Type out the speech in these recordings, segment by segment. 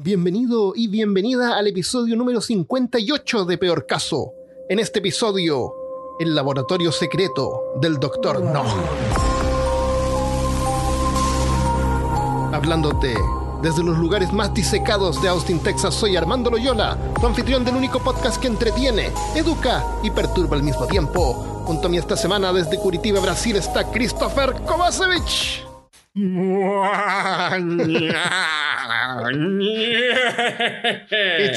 Bienvenido y bienvenida al episodio número 58 de Peor Caso. En este episodio, el laboratorio secreto del Dr. No. Hablándote desde los lugares más disecados de Austin, Texas, soy Armando Loyola, tu anfitrión del único podcast que entretiene, educa y perturba al mismo tiempo. Junto a mí esta semana desde Curitiba, Brasil, está Christopher Kovacevic. It's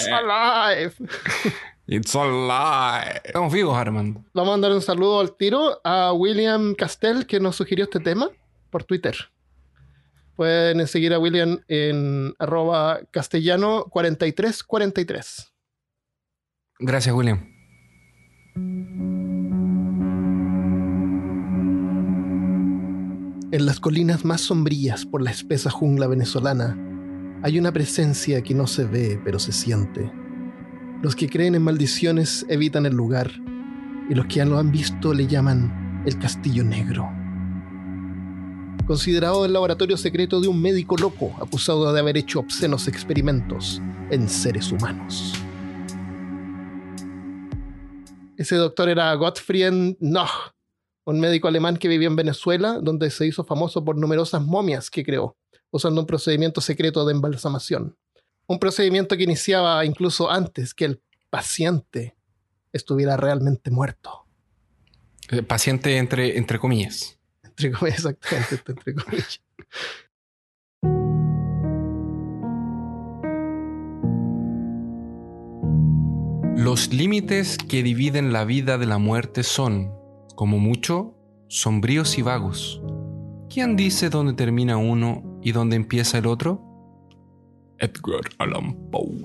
alive. It's alive. Estamos vivos, Armando. Vamos a mandar un saludo al tiro a William Castell que nos sugirió este tema por Twitter. Pueden seguir a William en arroba castellano 4343. Gracias, William. En las colinas más sombrías por la espesa jungla venezolana hay una presencia que no se ve pero se siente. Los que creen en maldiciones evitan el lugar y los que ya lo han visto le llaman el Castillo Negro. Considerado el laboratorio secreto de un médico loco acusado de haber hecho obscenos experimentos en seres humanos. Ese doctor era Gottfried Noch, un médico alemán que vivía en Venezuela, donde se hizo famoso por numerosas momias que creó, usando un procedimiento secreto de embalsamación. Un procedimiento que iniciaba incluso antes que el paciente estuviera realmente muerto. Eh, Paciente entre, entre comillas. Entre comillas, exactamente, entre comillas. Los límites que dividen la vida de la muerte son, como mucho, sombríos y vagos. ¿Quién dice dónde termina uno y dónde empieza el otro? Edgar Allan Poe.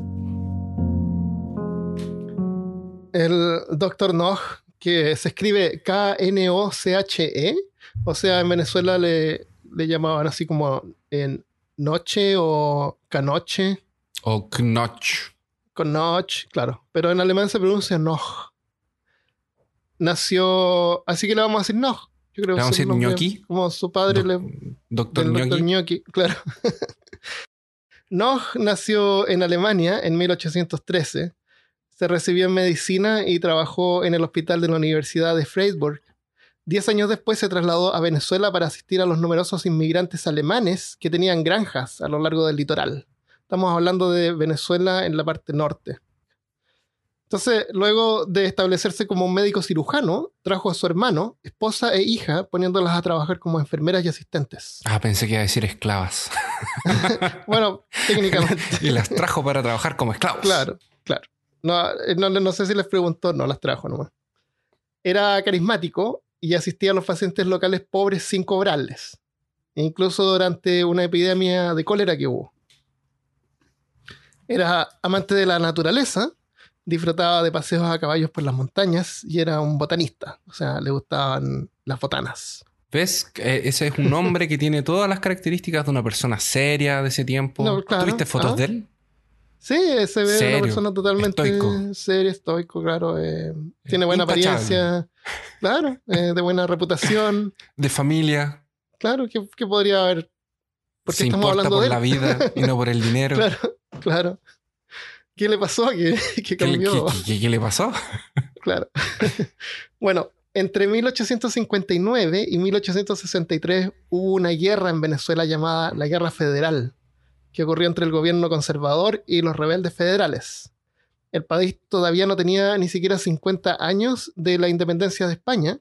El doctor Noch, que se escribe K-N-O-C-H-E, o sea, en Venezuela le, le llamaban así como en noche o canoche, O Knoch. con Noch, claro, pero en alemán se pronuncia Noch. Nació, así que le vamos a decir. Yo creo ¿Le vamos a decir Gnocchi? Como su padre Doc- le, Doctor. Gnocchi, claro. Noch nació en Alemania en 1813. Se recibió en medicina y trabajó en el hospital de la Universidad de Freiburg. Diez años después se trasladó a Venezuela para asistir a los numerosos inmigrantes alemanes que tenían granjas a lo largo del litoral. Estamos hablando de Venezuela en la parte norte. Entonces, luego de establecerse como un médico cirujano, trajo a su hermano, esposa e hija, poniéndolas a trabajar como enfermeras y asistentes. Ah, pensé que iba a decir esclavas. Bueno, técnicamente. y las trajo para trabajar como esclavos. Claro, claro. No, eh, no, no sé si les preguntó, no las trajo nomás. Era carismático y asistía a los pacientes locales pobres sin cobrarles, incluso durante una epidemia de cólera que hubo. Era amante de la naturaleza, disfrutaba de paseos a caballos por las montañas y era un botanista, o sea, le gustaban las botanas. ¿Ves? Eh, Ese es un hombre que tiene todas las características de una persona seria de ese tiempo. No, claro. ¿Tuviste fotos Ah. de él? Sí, se ve Serio, una persona totalmente estoico. seria, estoico, claro. eh, tiene buena Intachable. apariencia, claro, eh, de buena reputación. De familia. Claro, ¿qué, qué podría haber? Porque se estamos importa hablando por de él. la vida y no por el dinero. Claro, claro. ¿Qué le pasó? ¿Qué, qué ¿Qué, cambió? qué- qué- qué le pasó? Claro. bueno, entre 1859 y 1863 hubo una guerra en Venezuela llamada la Guerra Federal, que ocurrió entre el gobierno conservador y los rebeldes federales. El país todavía no tenía ni siquiera 50 años de la independencia de España.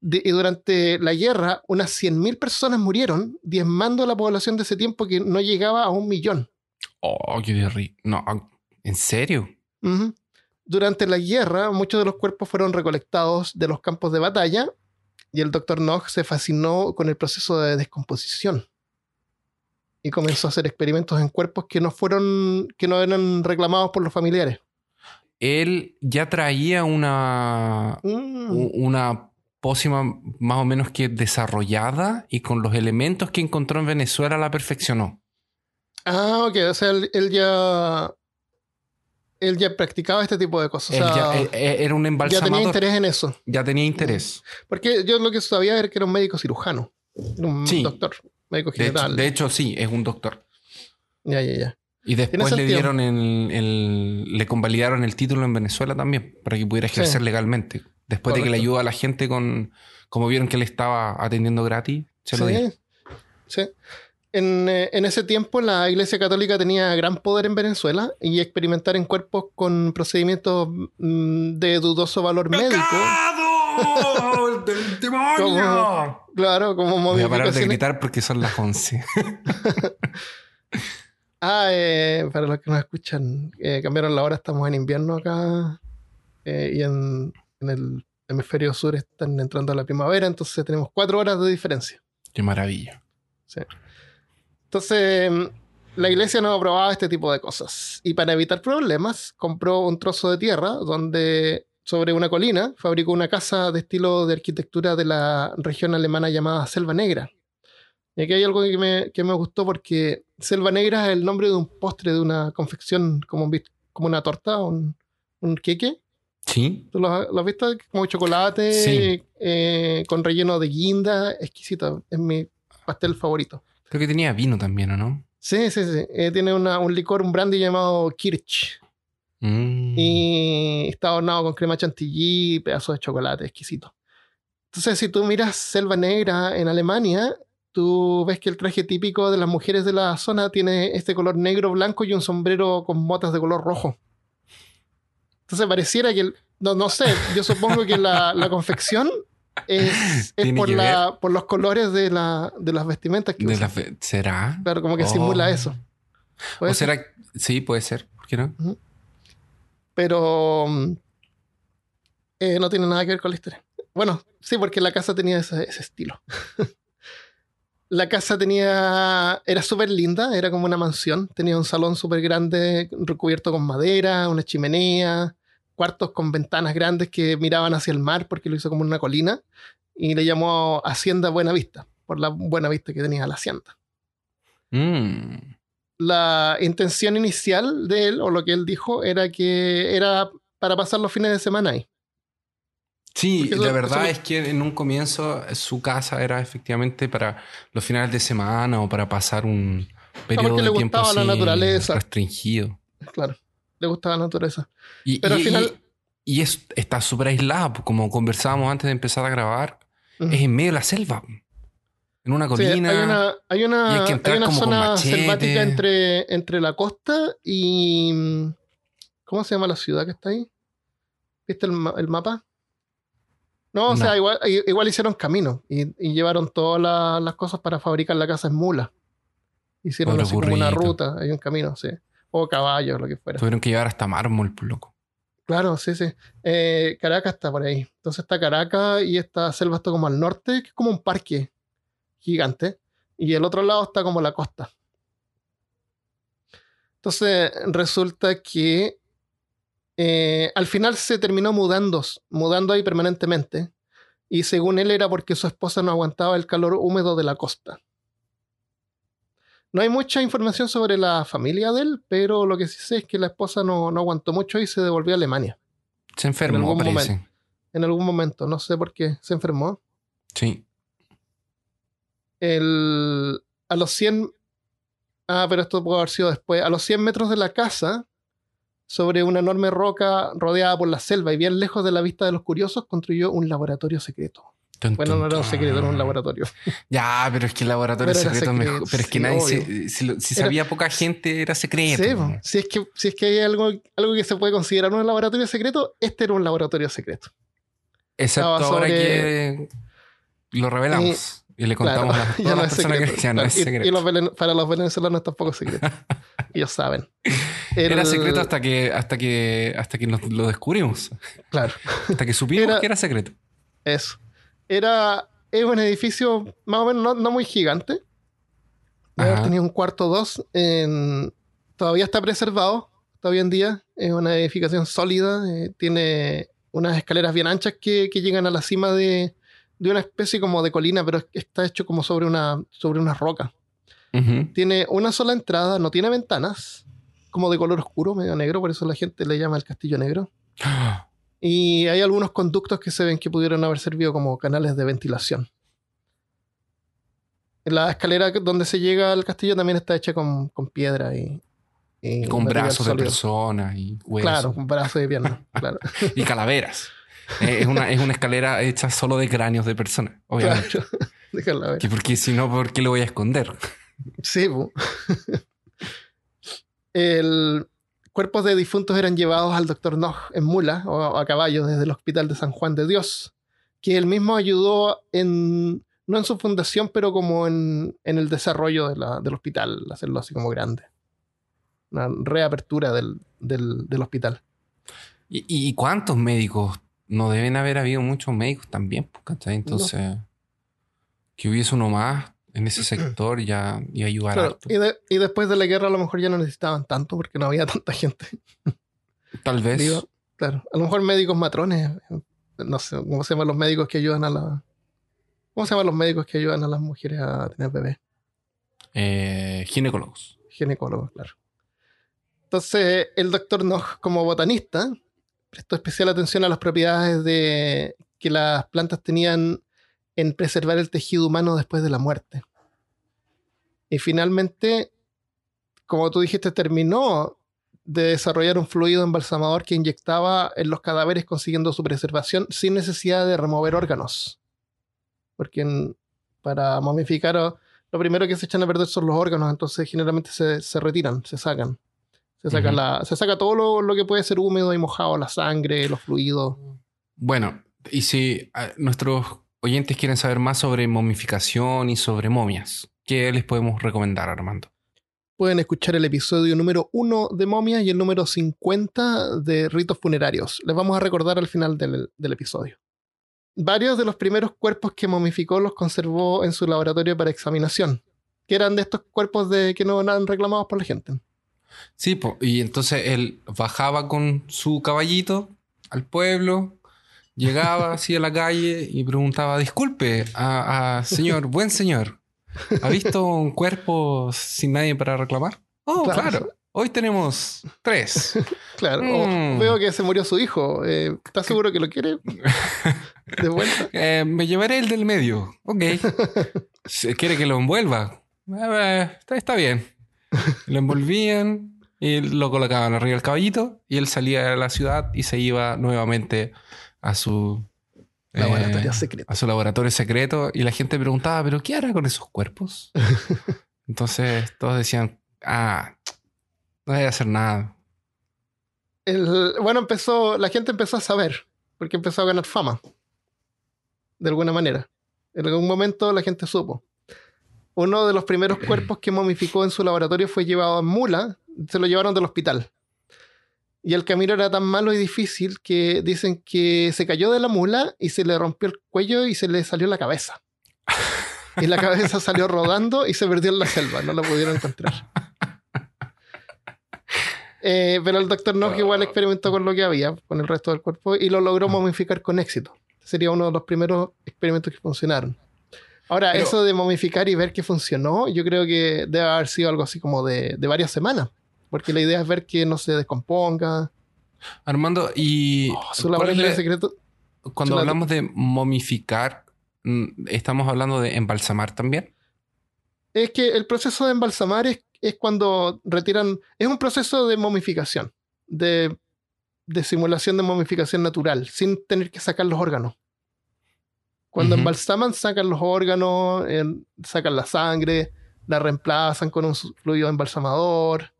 De- y durante la guerra, unas 100.000 personas murieron, diezmando a la población de ese tiempo que no llegaba a un millón. Oh, qué ri- No, ¿en serio? Durante la guerra, muchos de los cuerpos fueron recolectados de los campos de batalla y el doctor Nog se fascinó con el proceso de descomposición y comenzó a hacer experimentos en cuerpos que no fueron, que no eran reclamados por los familiares. Él ya traía una, Mm. una pócima más o menos que desarrollada y con los elementos que encontró en Venezuela la perfeccionó. Ah, ok, o sea, él, él ya él ya practicaba este tipo de cosas. O Él sea, ya, era un ya embalsamador. tenía interés en eso. Ya tenía interés. Porque yo lo que sabía era que era un médico cirujano. Era un Sí. doctor, médico De hecho, general. de hecho, sí, es un doctor. Ya, ya, ya. Y después le sentido. dieron el, el- le convalidaron el título en Venezuela también, para que pudiera ejercer Sí. legalmente. Después de que le ayudó a la gente con, como vieron que le estaba atendiendo gratis, se lo Sí, dieron. sí. En, eh, en ese tiempo la Iglesia Católica tenía gran poder en Venezuela y experimentar en cuerpos con procedimientos mm, de dudoso valor médico, ¡Pecado del demonio! Como- claro, como Voy a parar de gritar porque son las 11. Ah, eh, para los que nos escuchan, eh, cambiaron la hora, estamos en invierno acá eh, y en, en el hemisferio sur están entrando a la primavera, entonces tenemos cuatro horas de diferencia. Qué maravilla. Entonces, mm, la iglesia no aprobaba este tipo de cosas. Y para evitar problemas, compró un trozo de tierra donde, sobre una colina, fabricó una casa de estilo de arquitectura de la región alemana llamada Selva Negra. Y aquí hay algo que me, que me gustó porque Selva Negra es el nombre de un postre, de una confección como, un como una torta, un, un queque. ¿Sí? ¿Tú lo, lo has visto? Como chocolate Sí. eh, con relleno de guinda. Exquisito. Es mi pastel favorito. Creo que tenía vino también, ¿o no? Sí, sí, sí. Eh, tiene una- un licor, un brandy llamado Kirch. Mm. Y está adornado con crema chantilly y pedazos de chocolate exquisito. Entonces, si tú miras Selva Negra en Alemania, tú ves que el traje típico de las mujeres de la zona tiene este color negro, blanco y un sombrero con motas de color rojo. Entonces, pareciera que, el- no, no sé, yo supongo que la, la confección es, por, la, por los colores de, la, de las vestimentas que De la ¿Será? Claro, como que Oh. simula eso. ¿O ser. será? Sí, puede ser. ¿Por qué no? pero mm, eh, no tiene nada que ver con la historia. Bueno, sí, porque la casa tenía ese, ese estilo. la casa tenía, era súper linda, era como una mansión, tenía un salón súper grande recubierto con madera, una chimenea, cuartos con ventanas grandes que miraban hacia el mar porque lo hizo como una colina y le llamó Hacienda Buena Vista, por la buena vista que tenía la hacienda. Mm. la intención inicial de él, o lo que él dijo, era que era para pasar los fines de semana ahí. Sí, eso- la verdad eso- es que en un comienzo su casa era efectivamente para los finales de semana o para pasar un periodo porque de le tiempo gustaba la así naturaleza. restringido. Claro, le gustaba la naturaleza. Y, Pero y- al final- y- y es, está súper aislada, como conversábamos antes de empezar a grabar. Es en medio de la selva. En una Sí, colina. hay una, hay una, y hay que entrar hay una como con zona selvática entre, entre la costa y. ¿Cómo se llama la ciudad que está ahí? ¿Viste el, ma- el mapa? No, o No. sea, igual, igual hicieron camino y, y llevaron todas la- las cosas para fabricar la casa en mula. Hicieron Pobre así como una ruta, hay un camino, sí. O caballos, lo que fuera. Tuvieron que llevar hasta mármol, pues, loco. Claro, sí, sí. Eh, Caracas está por ahí. Entonces está Caracas y esta selva está como al norte, que es como un parque gigante. Y el otro lado está como la costa. Entonces resulta que eh, al final se terminó mudando, mudando ahí permanentemente. Y según él era porque su esposa no aguantaba el calor húmedo de la costa. No hay mucha información sobre la familia de él, pero lo que sí sé es que la esposa no, no aguantó mucho y se devolvió a Alemania Se enfermó, algún parece. en algún momento. No sé por qué se enfermó. Sí. El, a los 100... Ah, pero esto puede haber sido después. A los 100 metros de la casa, sobre una enorme roca rodeada por la selva y bien lejos de la vista de los curiosos, construyó un laboratorio secreto. Bueno, no era un secreto, era un laboratorio. Ya, pero es que el laboratorio Pero secreto es secreto, mejor. Pero es que sí, nadie se- si, si Era- sabía poca gente, era secreto. Sí, si, es que, si es que hay algo, algo que se puede considerar un laboratorio secreto, este era un laboratorio secreto. Excepto Estaba ahora que lo revelamos. y le contamos Claro, a todas no las es personas secreto. que no Claro, es y- secreto. Y, los velen- para los venezolanos tampoco es secreto. Ellos saben. Era secreto hasta que, hasta que, hasta que nos lo descubrimos. Claro. Hasta que supimos Era- que era secreto. Eso. Era es un edificio más o menos no, no muy gigante. Tenido un cuarto dos. en- todavía está preservado. Todavía en día. Es una edificación sólida. eh, tiene unas escaleras bien anchas que, que llegan a la cima de, de una especie como de colina, pero es- está hecho como sobre una, sobre una roca. Tiene una sola entrada, no tiene ventanas. Como de color oscuro, medio negro, por eso la gente le llama el castillo negro. Y hay algunos conductos que se ven que pudieron haber servido como canales de ventilación. La escalera donde se llega al castillo también está hecha con, con piedra y, y Con brazos de personas y huesos. Claro, con brazos de pierna. claro. Y calaveras. Eh, es, una, es una escalera hecha solo de cráneos de personas, obviamente. claro. Déjala ver. Que porque si no, ¿por qué lo voy a esconder? Sí. El cuerpos de difuntos eran llevados al doctor Nog en mula o a caballo desde el hospital de San Juan de Dios, que él mismo ayudó en, no en su fundación, pero como en, en el desarrollo de la- del hospital, hacerlo así como grande. Una reapertura del, del, del hospital. ¿Y, y cuántos médicos? No deben haber habido muchos médicos también, pues, ¿cachai? Entonces, que hubiese uno más en ese sector ya iba a ayudar Claro, y, de- y después de la guerra a lo mejor ya no necesitaban tanto porque no había tanta gente. Tal vez. Digo, claro, a lo mejor médicos matrones, no sé, ¿cómo se llaman los médicos que ayudan a la... ¿Cómo se llaman los médicos que ayudan a las mujeres a tener bebés? eh, ginecólogos. Ginecólogos, claro. Entonces, el doctor Nog, como botanista, prestó especial atención a las propiedades de, que las plantas tenían en preservar el tejido humano después de la muerte. Y finalmente, como tú dijiste, terminó de desarrollar un fluido embalsamador que inyectaba en los cadáveres consiguiendo su preservación sin necesidad de remover órganos. Porque en- para momificar o- lo primero que se echan a perder son los órganos, entonces generalmente se, se retiran, se sacan. Se saca, Ujú. la, se saca todo lo, lo que puede ser húmedo y mojado, la sangre, los fluidos. Bueno, y si ah, nuestros oyentes quieren saber más sobre momificación y sobre momias, ¿qué les podemos recomendar, Armando? Pueden escuchar el episodio número 1 de momias y el número 50 de ritos funerarios. Les vamos a recordar al final del, del episodio. Varios de los primeros cuerpos que momificó los conservó en su laboratorio para examinación, que eran de estos cuerpos de, que no eran reclamados por la gente. Sí, po, y entonces él bajaba con su caballito al pueblo, llegaba así a la calle y preguntaba, disculpe, a, a señor, buen señor, ¿ha visto un cuerpo sin nadie para reclamar? Oh, Claro. claro, hoy tenemos tres. Claro, o Mm. veo que se murió su hijo. eh, ¿Estás seguro que lo quiere? De vuelta. Eh, me llevaré el del medio. Ok. ¿Quiere que lo envuelva? Eh, está, está bien. Lo envolvían y lo colocaban arriba del caballito y él salía de la ciudad y se iba nuevamente a su eh, Laboratorio secreto. a su laboratorio secreto y la gente preguntaba, ¿pero qué hará con esos cuerpos? Entonces todos decían, ah, no debe hacer nada. El- bueno, empezó, la gente empezó a saber, porque empezó a ganar fama. De alguna manera. En algún momento la gente supo. Uno de los primeros cuerpos que momificó en su laboratorio fue llevado en mula, se lo llevaron del hospital. Y el camino era tan malo y difícil que dicen que se cayó de la mula y se le rompió el cuello y se le salió la cabeza. Y la cabeza salió rodando y se perdió en la selva, no la pudieron encontrar. Eh, pero el doctor Nog igual experimentó con lo que había, con el resto del cuerpo, y lo logró momificar con éxito. Sería uno de los primeros experimentos que funcionaron. Ahora, Pero- eso de momificar y ver que funcionó, yo creo que debe haber sido algo así como de, de varias semanas. Porque la idea es ver que no se descomponga. Armando, y Oh, ¿cuál es la- secreto. cuando hablamos de momificar, mm, ¿estamos hablando de embalsamar también? Es que el proceso de embalsamar es, es cuando retiran. Es un proceso de momificación, de, de simulación de momificación natural, sin tener que sacar los órganos. Cuando embalsaman, sacan los órganos, sacan la sangre, la reemplazan con un fluido embalsamador.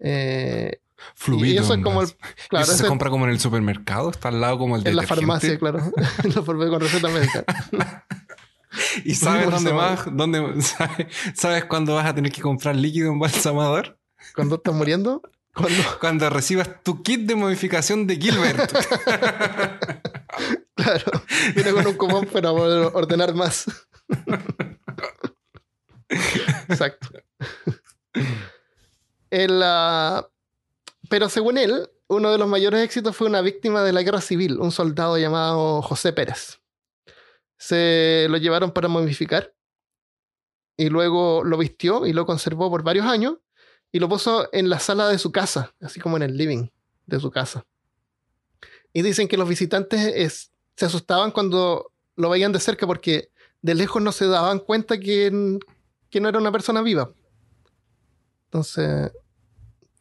Eh, Fluido. y eso es como el. embalsam- ¿Y Claro, eso ese se compra como en el supermercado, está al lado como el en la farmacia, claro. en la farmacia con receta médica. ¿Y sabes dónde más? ¿Dónde, sabes, ¿Sabes cuándo vas a tener que comprar líquido embalsamador? Cuando estás muriendo, cuando. Cuando recibas tu kit de modificación de Gilbert. Claro, viene con un cupón para poder ordenar más. Exacto. El, pero según él, uno de los mayores éxitos fue una víctima de la guerra civil, un soldado llamado José Pérez. Se lo llevaron para momificar y luego lo vistió y lo conservó por varios años y lo puso en la sala de su casa, así como en el living de su casa. Y dicen que los visitantes es- se asustaban cuando lo veían de cerca porque de lejos no se daban cuenta que no era una persona viva. Entonces,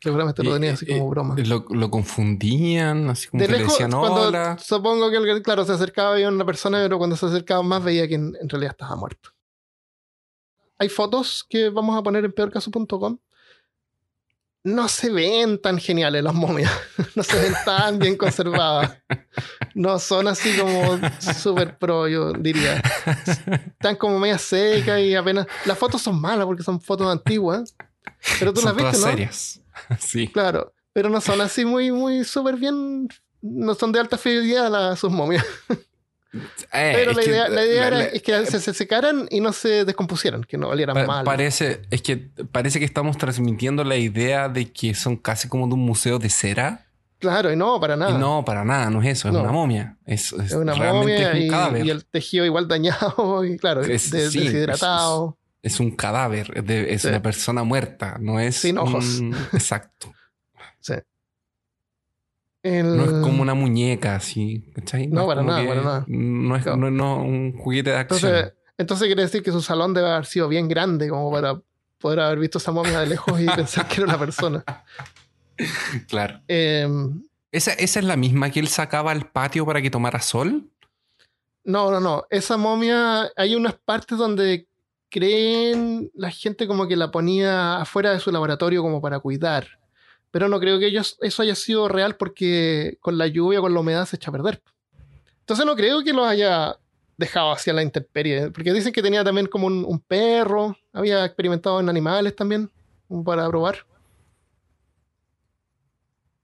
Seguramente lo Y- tenía así como broma. Lo, lo confundían, así como De que le lejos, decían cuando hola. supongo que alguien, claro, se acercaba y una persona, pero cuando se acercaba más veía que en, en realidad estaba muerto. Hay fotos que vamos a poner en peorcaso.com. No se ven tan geniales las momias. No se ven tan bien conservadas. No son así como super pro, yo diría. Están como media secas y apenas. Las fotos son malas porque son fotos antiguas. Pero tú Son las viste, todas ¿no? serias. sí. Claro, pero no son así muy, muy súper bien. No son de alta fidelidad las, sus momias. Eh, Pero la que idea, la idea la- era la- es que se, se secaran y no se descompusieran, que no valieran pa- mal. parece, es que parece que estamos transmitiendo la idea de que son casi como de un museo de cera. Claro, y no, para nada. Y no, para nada, no es eso, es No. una momia. Es, es es una momia es un y, y el tejido igual dañado y claro, Es- de- sí, deshidratado. Es un cadáver, es, de- es Sí. una persona muerta, no es Sin ojos. un- exacto. El- No es como una muñeca así, ¿cachai? No, para nada, para nada. No es No. no, no, un juguete de acción. entonces, entonces quiere decir que su salón debe haber sido bien grande como para poder haber visto esa momia de lejos y pensar que era una persona. claro. Em, ¿Esa, ¿Esa es la misma que él sacaba al patio para que tomara sol? No, no, no. Esa momia, hay unas partes donde creen la gente como que la ponía afuera de su laboratorio como para cuidar. Pero no creo que ellos, eso haya sido real porque con la lluvia, con la humedad se echa a perder. Entonces no creo que lo haya dejado hacia la intemperie. Porque dicen que tenía también como un, un perro, había experimentado en animales también, para probar.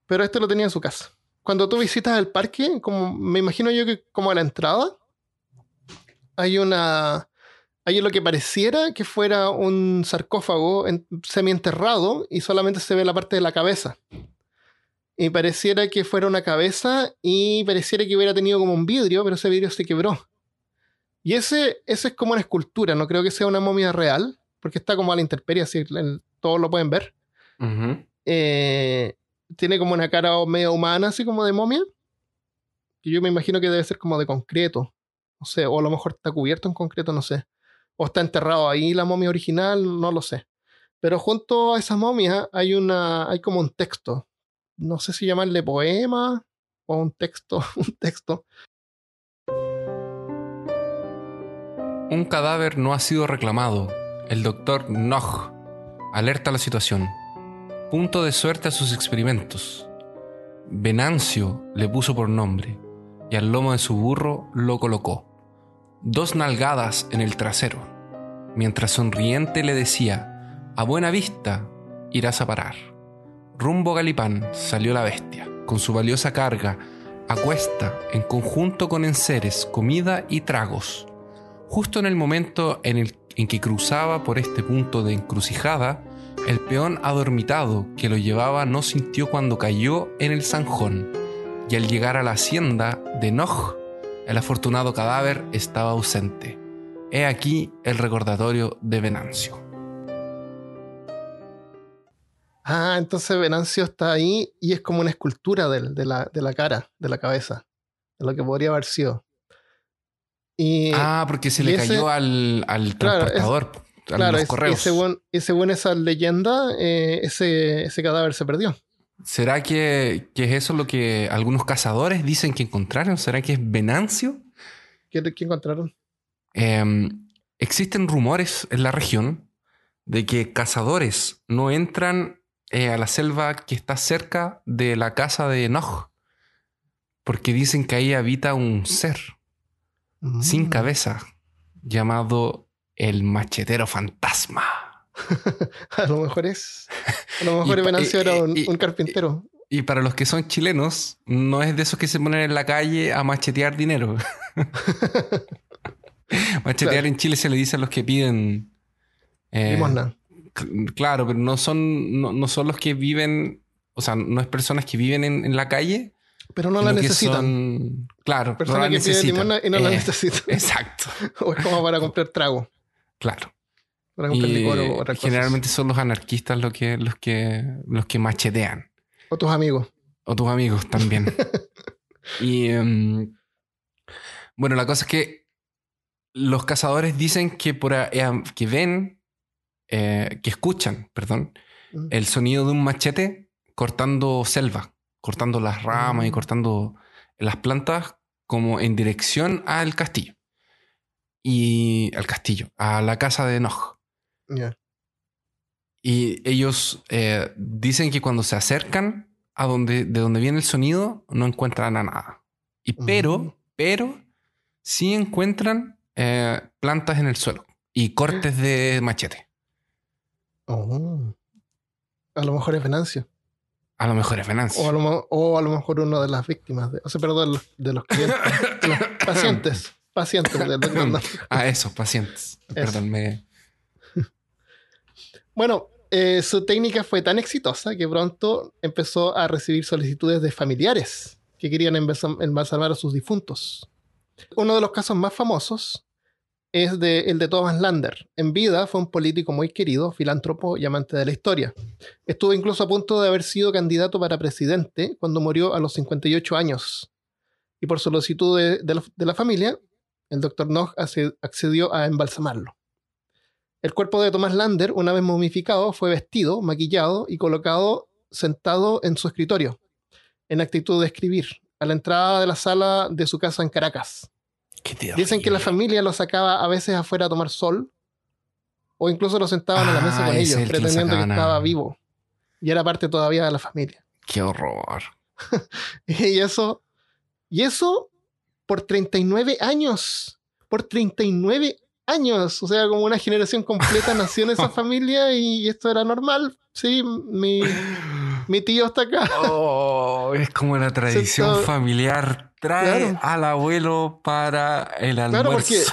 Pero este lo tenía en su casa. Cuando tú visitas el parque, como me imagino yo que como a la entrada, hay una. Hay lo que pareciera que fuera un sarcófago en- semienterrado y solamente se ve la parte de la cabeza. Y pareciera que fuera una cabeza y pareciera que hubiera tenido como un vidrio, pero ese vidrio se quebró. Y ese, ese es como una escultura, no creo que sea una momia real, porque está como a la intemperie, así todos lo pueden ver. Eh, tiene como una cara medio humana, así como de momia. Que yo me imagino que debe ser como de concreto. No sé, o a lo mejor está cubierto en concreto, no sé. O está enterrado ahí la momia original, no lo sé. Pero junto a esa momia hay una, hay como un texto. No sé si llamarle poema o un texto, un texto. Un cadáver no ha sido reclamado. El doctor Nog alerta la situación. Punto de suerte a sus experimentos. Venancio le puso por nombre y al lomo de su burro lo colocó. Dos nalgadas en el trasero, mientras sonriente le decía, a buena vista irás a parar. Rumbo Galipán salió la bestia, con su valiosa carga, a cuesta, en conjunto con enseres, comida y tragos. Justo en el momento en el en que cruzaba por este punto de encrucijada, el peón adormitado que lo llevaba no sintió cuando cayó en el zanjón, y al llegar a la hacienda de Nog, el afortunado cadáver estaba ausente. He aquí el recordatorio de Venancio. Ah, entonces Venancio está ahí y es como una escultura de, la, de la cara, de la cabeza, de lo que podría haber sido. Y, Ah, porque se le ese- cayó al, al Claro, es- transportador, a claro, los correos. según esa leyenda, eh, ese, ese cadáver se perdió. ¿Será que, que es eso lo que algunos cazadores dicen que encontraron? ¿Será que es Venancio? ¿Qué, qué encontraron? Eh, existen rumores en la región de que cazadores no entran eh, a la selva que está cerca de la casa de Nog, porque dicen que ahí habita un ser sin Mm. cabeza llamado el machetero fantasma. A lo mejor es. A lo mejor Venancio era un, y- un carpintero. Y para los que son chilenos, no es de esos que se ponen en la calle a machetear dinero. machetear Claro. en Chile se le dice a los que piden eh, Limosna. Cl- Claro, pero no son, no, no son los que viven, o sea, no es personas que viven en, en la calle. Pero no la necesitan. son- claro, no Personas la que piden limosna y no la Eh, necesitan. Exacto, o es como para comprar trago. claro. Y licor o otras cosas. generalmente son los anarquistas los que, los que, los que machetean. O tus amigos. O tus amigos también. y em, bueno, la cosa es que los cazadores dicen que, por, eh, que ven, eh, que escuchan, perdón, Mm. el sonido de un machete cortando selva, cortando las ramas y Mm. cortando las plantas como en dirección al castillo. Y al castillo, a la casa de Enoch. Y ellos eh, dicen que cuando se acercan a donde, de donde viene el sonido, no encuentran a nada. Y pero, pero, sí encuentran eh, plantas en el suelo y cortes de machete. Oh. A lo mejor es Venancio. A lo mejor es Venancio. O a lo, mo- o a lo mejor una de las víctimas. De, o sea, perdón, de los, de los clientes. de los pacientes. Pacientes doctor Nog. A esos pacientes. Perdón, me... Bueno, eh, su técnica fue tan exitosa que pronto empezó a recibir solicitudes de familiares que querían embalsam- embalsamar a sus difuntos. Uno de los casos más famosos es de, el de Thomas Lander. En vida fue un político muy querido, filántropo y amante de la historia. Estuvo incluso a punto de haber sido candidato para presidente cuando murió a los 58 años. Y por solicitud de, la, familia, el doctor Nog accedió a embalsamarlo. El cuerpo de Thomas Lander, una vez momificado, fue vestido, maquillado y colocado sentado en su escritorio, en actitud de escribir, a la entrada de la sala de su casa en Caracas. Qué Dicen que la familia lo sacaba a veces afuera a tomar sol, o incluso lo sentaban a la mesa Ah, con ese ellos, el que pretendiendo que a- estaba vivo. Y era parte todavía de la familia. Qué horror. Y eso, y eso por 39 años. Por 39 años. O sea, como una generación completa nació en esa familia y esto era normal. Sí, mi, mi tío está acá. Oh, es como la tradición Sentado- familiar. Trae Claro. al abuelo para el almuerzo. Claro,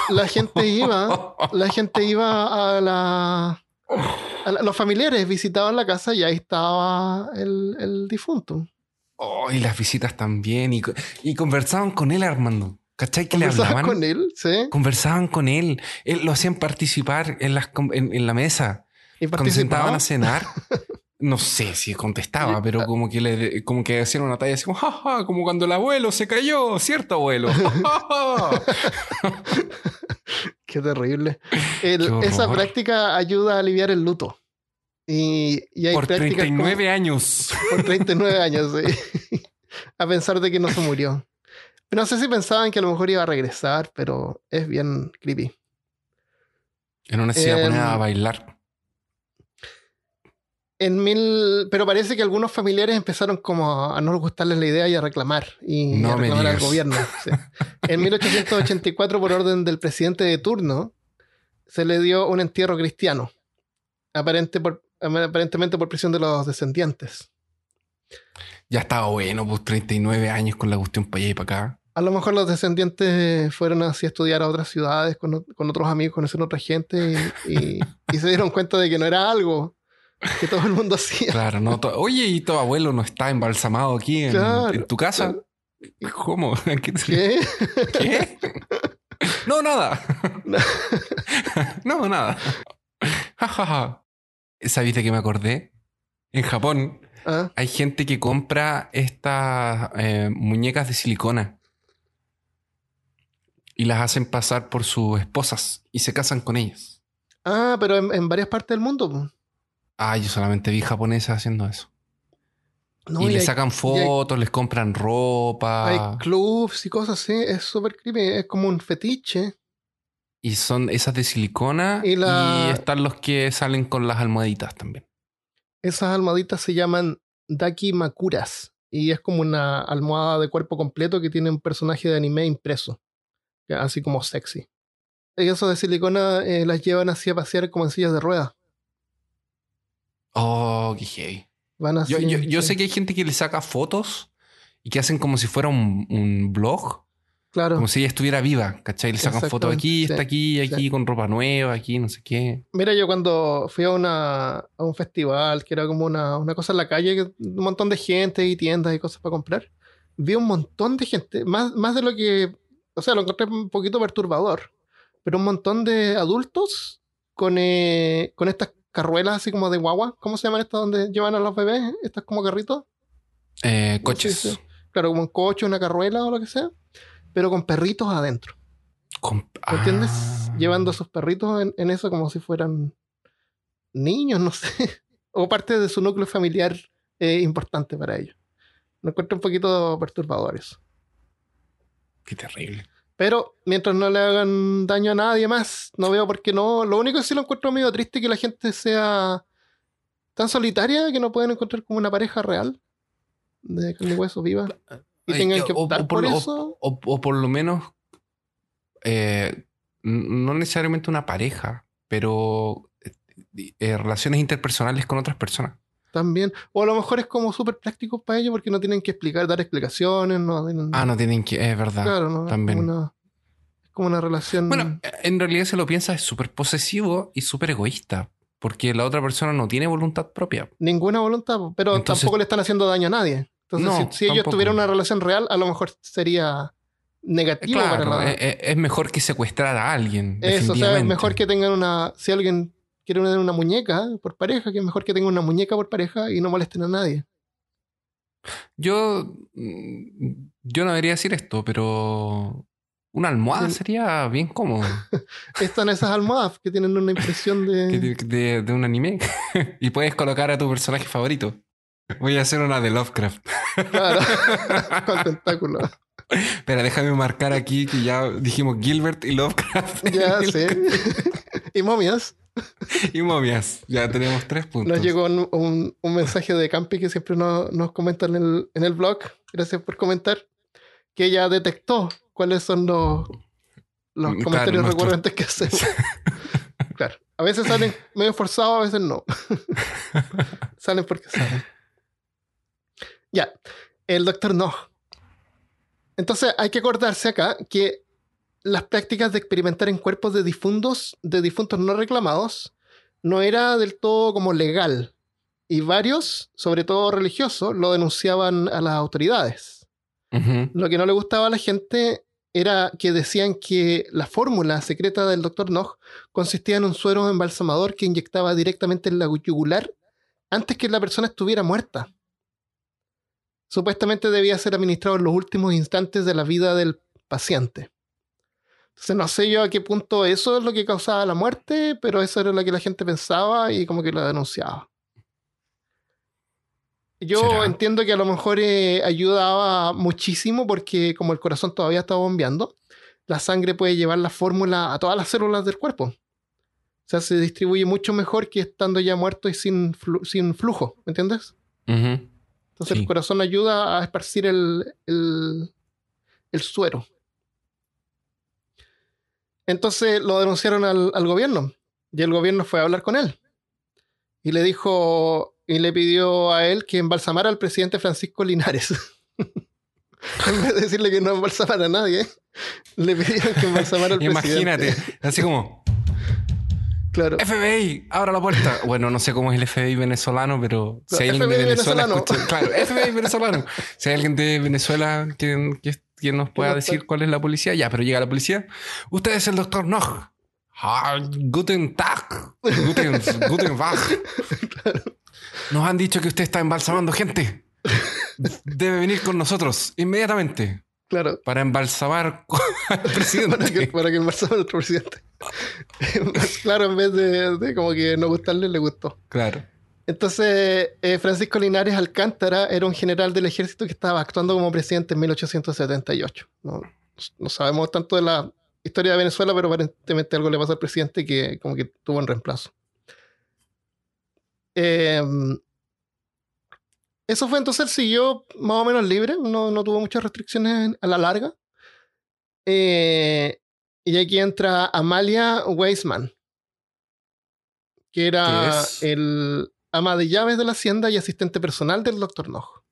porque la gente iba, la gente iba a la. a la- los familiares visitaban la casa y ahí estaba el, el difunto. Oh, y las visitas también. Y, y conversaban con él, Armando. ¿Cachai? Que le Conversaban hablaban. con él, ¿sí? Conversaban con él. Él lo hacían participar en, las, com- en, en la mesa. Y Cuando se sentaban a cenar. No sé si contestaba, pero como que le como que hacían una talla así como, como cuando el abuelo se cayó, ¿cierto, abuelo? Ja, ja, ja. Qué terrible. El- Qué esa práctica ayuda a aliviar el luto. Y, y hay Por prácticas como- 39 años. por 39 años, sí. a pensar de que no se murió. No sé si pensaban que a lo mejor iba a regresar, pero es bien creepy. En una se iba a poner Em, a bailar. En mil, pero parece que algunos familiares empezaron como a no gustarles la idea y a reclamar y No a reclamar al gobierno. sí. En 1884, por orden del presidente de turno, se le dio un entierro cristiano, aparente por- aparentemente por presión de los descendientes. Ya estaba bueno, pues 39 años con la cuestión para allá y para acá. A lo mejor los descendientes fueron así a estudiar a otras ciudades con, con otros amigos, conocieron otra gente y, y- y se dieron cuenta de que no era algo que todo el mundo hacía. Claro, no. Oye, ¿y tu abuelo no está embalsamado aquí en, Claro, en tu casa? ¿Cómo? ¿Qué? ¿Qué? ¿Qué? No, nada. No, nada. Ja, ja, ja. ¿Sabes de qué me acordé? En Japón Ah, hay gente que compra estas eh, muñecas de silicona y las hacen pasar por sus esposas y se casan con ellas. Ah, pero en, en varias partes del mundo. po. Ah, yo solamente vi japoneses haciendo eso. No, y, y le sacan fotos, les compran ropa. hay clubs y cosas así. Es súper creepy. Es como un fetiche. Y son esas de silicona. Y Y, están los que salen con las almohaditas también. Esas almohaditas se llaman Daki Makuras. Y es como una almohada de cuerpo completo que tiene un personaje de anime impreso. Así como sexy. Eso de silicona eh, las llevan así a pasear como en sillas de ruedas. Oh, qué heavy. Van así. Yo, yo, yo sí. sé que hay gente que le saca fotos y que hacen como si fuera un, un blog, Claro. como si ella estuviera viva, ¿cachai? Le sacan fotos aquí, Exactamente, está aquí, sí, aquí, sí. con ropa nueva, aquí, no sé qué. Mira, yo cuando fui a, una, a un festival, que era como una, una cosa en la calle, un montón de gente y tiendas y cosas para comprar, vi un montón de gente, más, más de lo que, o sea, lo encontré un poquito perturbador, pero un montón de adultos con, eh, con estas carruelas así como de guagua, ¿cómo se llaman estas donde llevan a los bebés? Estas como carritos. Eh, coches. Sí. Claro, como un coche, una carruela o lo que sea, pero con perritos adentro. Con- ¿Me entiendes? Ah. Llevando a sus perritos en, en eso como si fueran niños, no sé. O parte de su núcleo familiar es importante para ellos. Me encuentro un poquito perturbador eso. Qué terrible. Pero mientras no le hagan daño a nadie más, no veo por qué no. Lo único que sí lo encuentro medio triste es que la gente sea tan solitaria que no pueden encontrar como una pareja real de carne y hueso viva. Y Ay, tengan que o- o optar por por lo- eso. O, o por lo menos, eh, no necesariamente una pareja, pero eh, eh, relaciones interpersonales con otras personas. También. O a lo mejor es como súper práctico para ellos porque no tienen que explicar, dar explicaciones. No, tienen- Ah, no tienen que, es verdad. claro, no, también. Es como una, es como una relación. Bueno, en realidad se lo piensa, es súper posesivo y súper egoísta, porque la otra persona no tiene voluntad propia. ninguna voluntad, pero Entonces- tampoco le están haciendo daño a nadie. Entonces, No, si, si ellos tuvieran una relación real, a lo mejor sería negativo Claro, para la, es, es- mejor que secuestrar a alguien. Eso, o sea, es mejor que tengan una. Si alguien quiere tener una muñeca por pareja, que es mejor que tengan una muñeca por pareja y no molesten a nadie. Yo, mm, yo no debería decir esto, pero una almohada Sí. sería bien cómodo. Están esas almohadas que tienen una impresión de. de, de- de un anime. y puedes colocar a tu personaje favorito. Voy a hacer una de Lovecraft. Claro, con tentáculos. Espera, déjame marcar aquí que ya dijimos Gilbert y Lovecraft. Ya sé. y momias. y momias. Ya tenemos tres puntos. Nos llegó un, un- un mensaje de Campi que siempre nos, nos comenta en el, en el blog. Gracias por comentar. Que ella detectó cuáles son los, los Claro, comentarios recurrentes que hacemos. claro. A veces salen medio forzados, a veces no. salen porque salen. Ya. El doctor no. Entonces hay que acordarse acá que las prácticas de experimentar en cuerpos de difuntos, de difuntos no reclamados, no era del todo como legal. Y varios, sobre todo religiosos, lo denunciaban a las autoridades. Lo que no le gustaba a la gente era que decían que la fórmula secreta del Dr. Nog consistía en un suero embalsamador que inyectaba directamente en la yugular antes que la persona estuviera muerta. Supuestamente debía ser administrado en los últimos instantes de la vida del paciente. Entonces no sé yo a qué punto eso es lo que causaba la muerte, pero eso era lo que la gente pensaba y como que lo denunciaba. Yo ¿Será? entiendo que a lo mejor eh, ayudaba muchísimo porque como el corazón todavía está bombeando, la sangre puede llevar la fórmula a todas las células del cuerpo. O sea, se distribuye mucho mejor que estando ya muerto y sin, flu- sin flujo, ¿me entiendes? Entonces Sí. el corazón ayuda a esparcir el, el, el suero. Entonces lo denunciaron al, al gobierno y el gobierno fue a hablar con él y le dijo y le pidió a él que embalsamara al presidente Francisco Linares. en vez de decirle que no embalsamara a nadie, le pidieron que embalsamara al Imagínate, presidente. así como Claro. FBI, abra la puerta. Bueno, no sé cómo es el FBI venezolano, pero si hay alguien de FBI Venezuela, venezolano. escucha- claro, FBI venezolano. Si hay alguien de Venezuela que, que, que nos pueda decir cuál es la policía, ya, pero llega la policía. Usted es el doctor Nog. Ah, guten Tag. Guten, guten Tag. Nos han dicho que usted está embalsamando gente. Debe venir con nosotros inmediatamente Claro. para embalsamar al presidente. Para que, para que embalsamara a nuestro presidente. claro, en vez de, de como que no gustarle, le gustó. Claro. Entonces, eh, Francisco Linares Alcántara era un general del ejército que estaba actuando como presidente en 1878. No, no sabemos tanto de la historia de Venezuela, pero aparentemente algo le pasó al presidente que como que tuvo un reemplazo. Eh, eso fue entonces, él siguió más o menos libre, no, no tuvo muchas restricciones a la larga. Eh, y aquí entra Amalia Weisman, que era el ama de llaves de la hacienda y asistente personal del doctor Nog.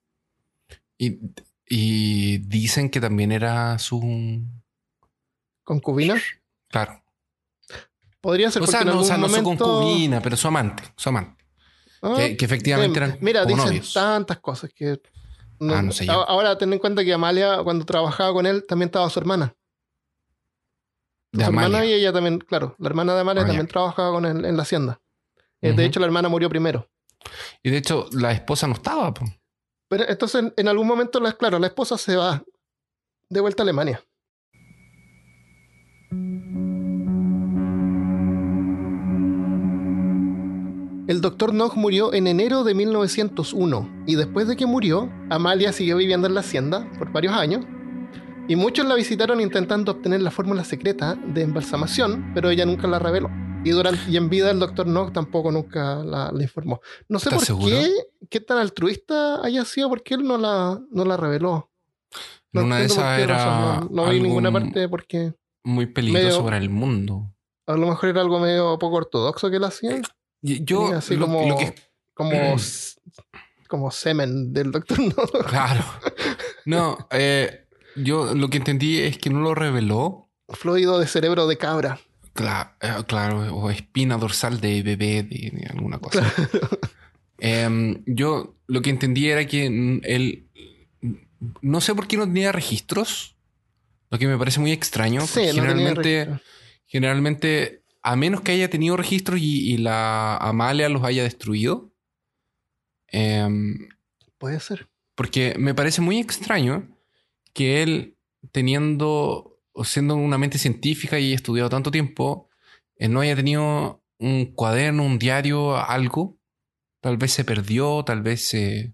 Y, y dicen que también era su. Concubina. Claro. Podría ser O sea, en no, o sea, no su concubina, pero su amante. Su amante. Ah, que, que efectivamente eh, eran Mira, como dicen novios. tantas cosas que. no- Ah, no sé Ahora ten en cuenta que Amalia, cuando trabajaba con él, también estaba su hermana. De su hermana y ella también, claro, la hermana de Amalia Ah, también trabajaba con él en la hacienda. Eh. De hecho, la hermana murió primero. Y de hecho, la esposa no estaba. po. Pero entonces, en, en algún momento, la- claro, la esposa se va de vuelta a Alemania. El doctor Nog murió en enero de 1901 y después de que murió, Amalia siguió viviendo en la hacienda por varios años y muchos la visitaron intentando obtener la fórmula secreta de embalsamación, pero ella nunca la reveló. Y, durante, y en vida el doctor Nog tampoco nunca la, la informó. No sé por qué, qué tan altruista haya sido, porque él no la, no la reveló. No una de esas era No, no vi ninguna parte porque Muy peligroso Medio- para el mundo. a lo mejor era algo medio poco ortodoxo que él hacía. Y Yo, así lo, como, lo que como, como semen del doctor Nog. Claro. No, eh, yo lo que entendí es que no lo reveló. Fluido de cerebro de cabra. Eh, claro, o espina dorsal de bebé, de, de alguna cosa. Em, yo lo que entendí era que él. No sé por qué no tenía registros. Lo que me parece muy extraño. Sí, no generalmente, generalmente, a menos que haya tenido registros y, y la Amalia los haya destruido. em, Puede ser. Porque me parece muy extraño que él, teniendo siendo una mente científica y estudiado tanto tiempo, eh, no haya tenido un cuaderno, un diario, algo. Tal vez se perdió, tal vez eh,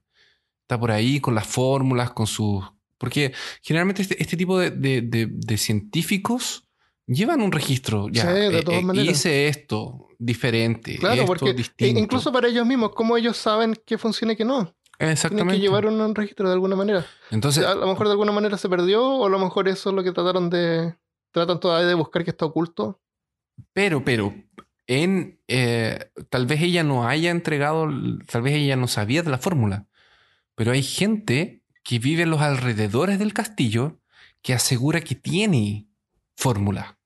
está por ahí con las fórmulas, con sus... Porque generalmente este, este tipo de, de- de- de científicos llevan un registro. Ya, Sí, de eh, todas eh, maneras. hice esto diferente, Claro, esto porque distinto. incluso para ellos mismos, ¿cómo ellos saben qué funciona y qué no? Tienen Exactamente. que llevar un, un registro de alguna manera. Entonces, a lo mejor de alguna manera se perdió, o a lo mejor eso es lo que trataron de. Tratan todavía de buscar que está oculto. Pero, pero, en eh, tal vez ella no haya entregado, tal vez ella no sabía de la fórmula, pero hay gente que vive en los alrededores del castillo que asegura que tiene fórmula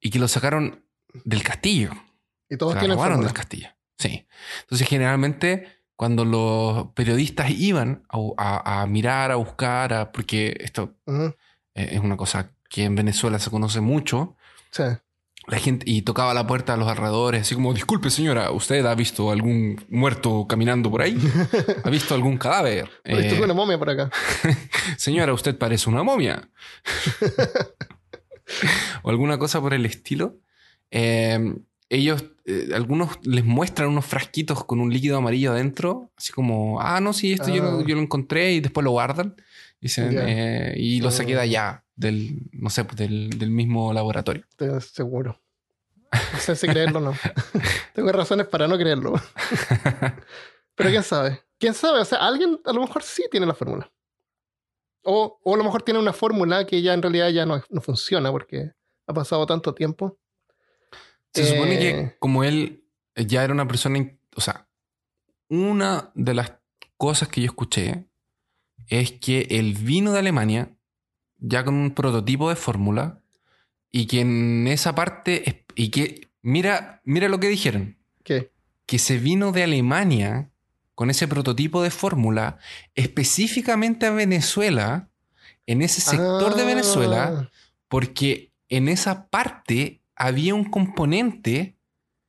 y que lo sacaron del castillo. Y todos Se la tienen robaron fórmula. del castillo. Sí. Entonces, generalmente, cuando los periodistas iban a, a- a mirar, a buscar, a- porque esto Ujú, eh, es una cosa que en Venezuela se conoce mucho, Sí. la gente y tocaba la puerta a los alrededores, así como, disculpe señora, ¿usted ha visto algún muerto caminando por ahí? ¿Ha visto algún cadáver? Visto Eh, una momia por acá. señora, usted parece una momia. o alguna cosa por el estilo. Eh, ellos, eh, algunos les muestran unos frasquitos con un líquido amarillo adentro, así como, ah, no, sí, esto yo, lo, Ah. yo lo encontré y después lo guardan. Dicen, eh, y lo saqué de Ah. allá, del, no sé, del, del mismo laboratorio. Seguro. No sé si creerlo o no. Tengo razones para no creerlo. Pero quién sabe. ¿Quién sabe? O sea, alguien a lo mejor sí tiene la fórmula. O, o a lo mejor tiene una fórmula que ya en realidad ya no, no funciona porque ha pasado tanto tiempo. Se supone que Eh, como él ya era una persona, o sea, una de las cosas que yo escuché es que él vino de Alemania ya con un prototipo de fórmula y que en esa parte y que mira, mira lo que dijeron, ¿Qué? que se vino de Alemania con ese prototipo de fórmula específicamente a Venezuela, en ese sector de Venezuela, Ah, porque en esa parte había un componente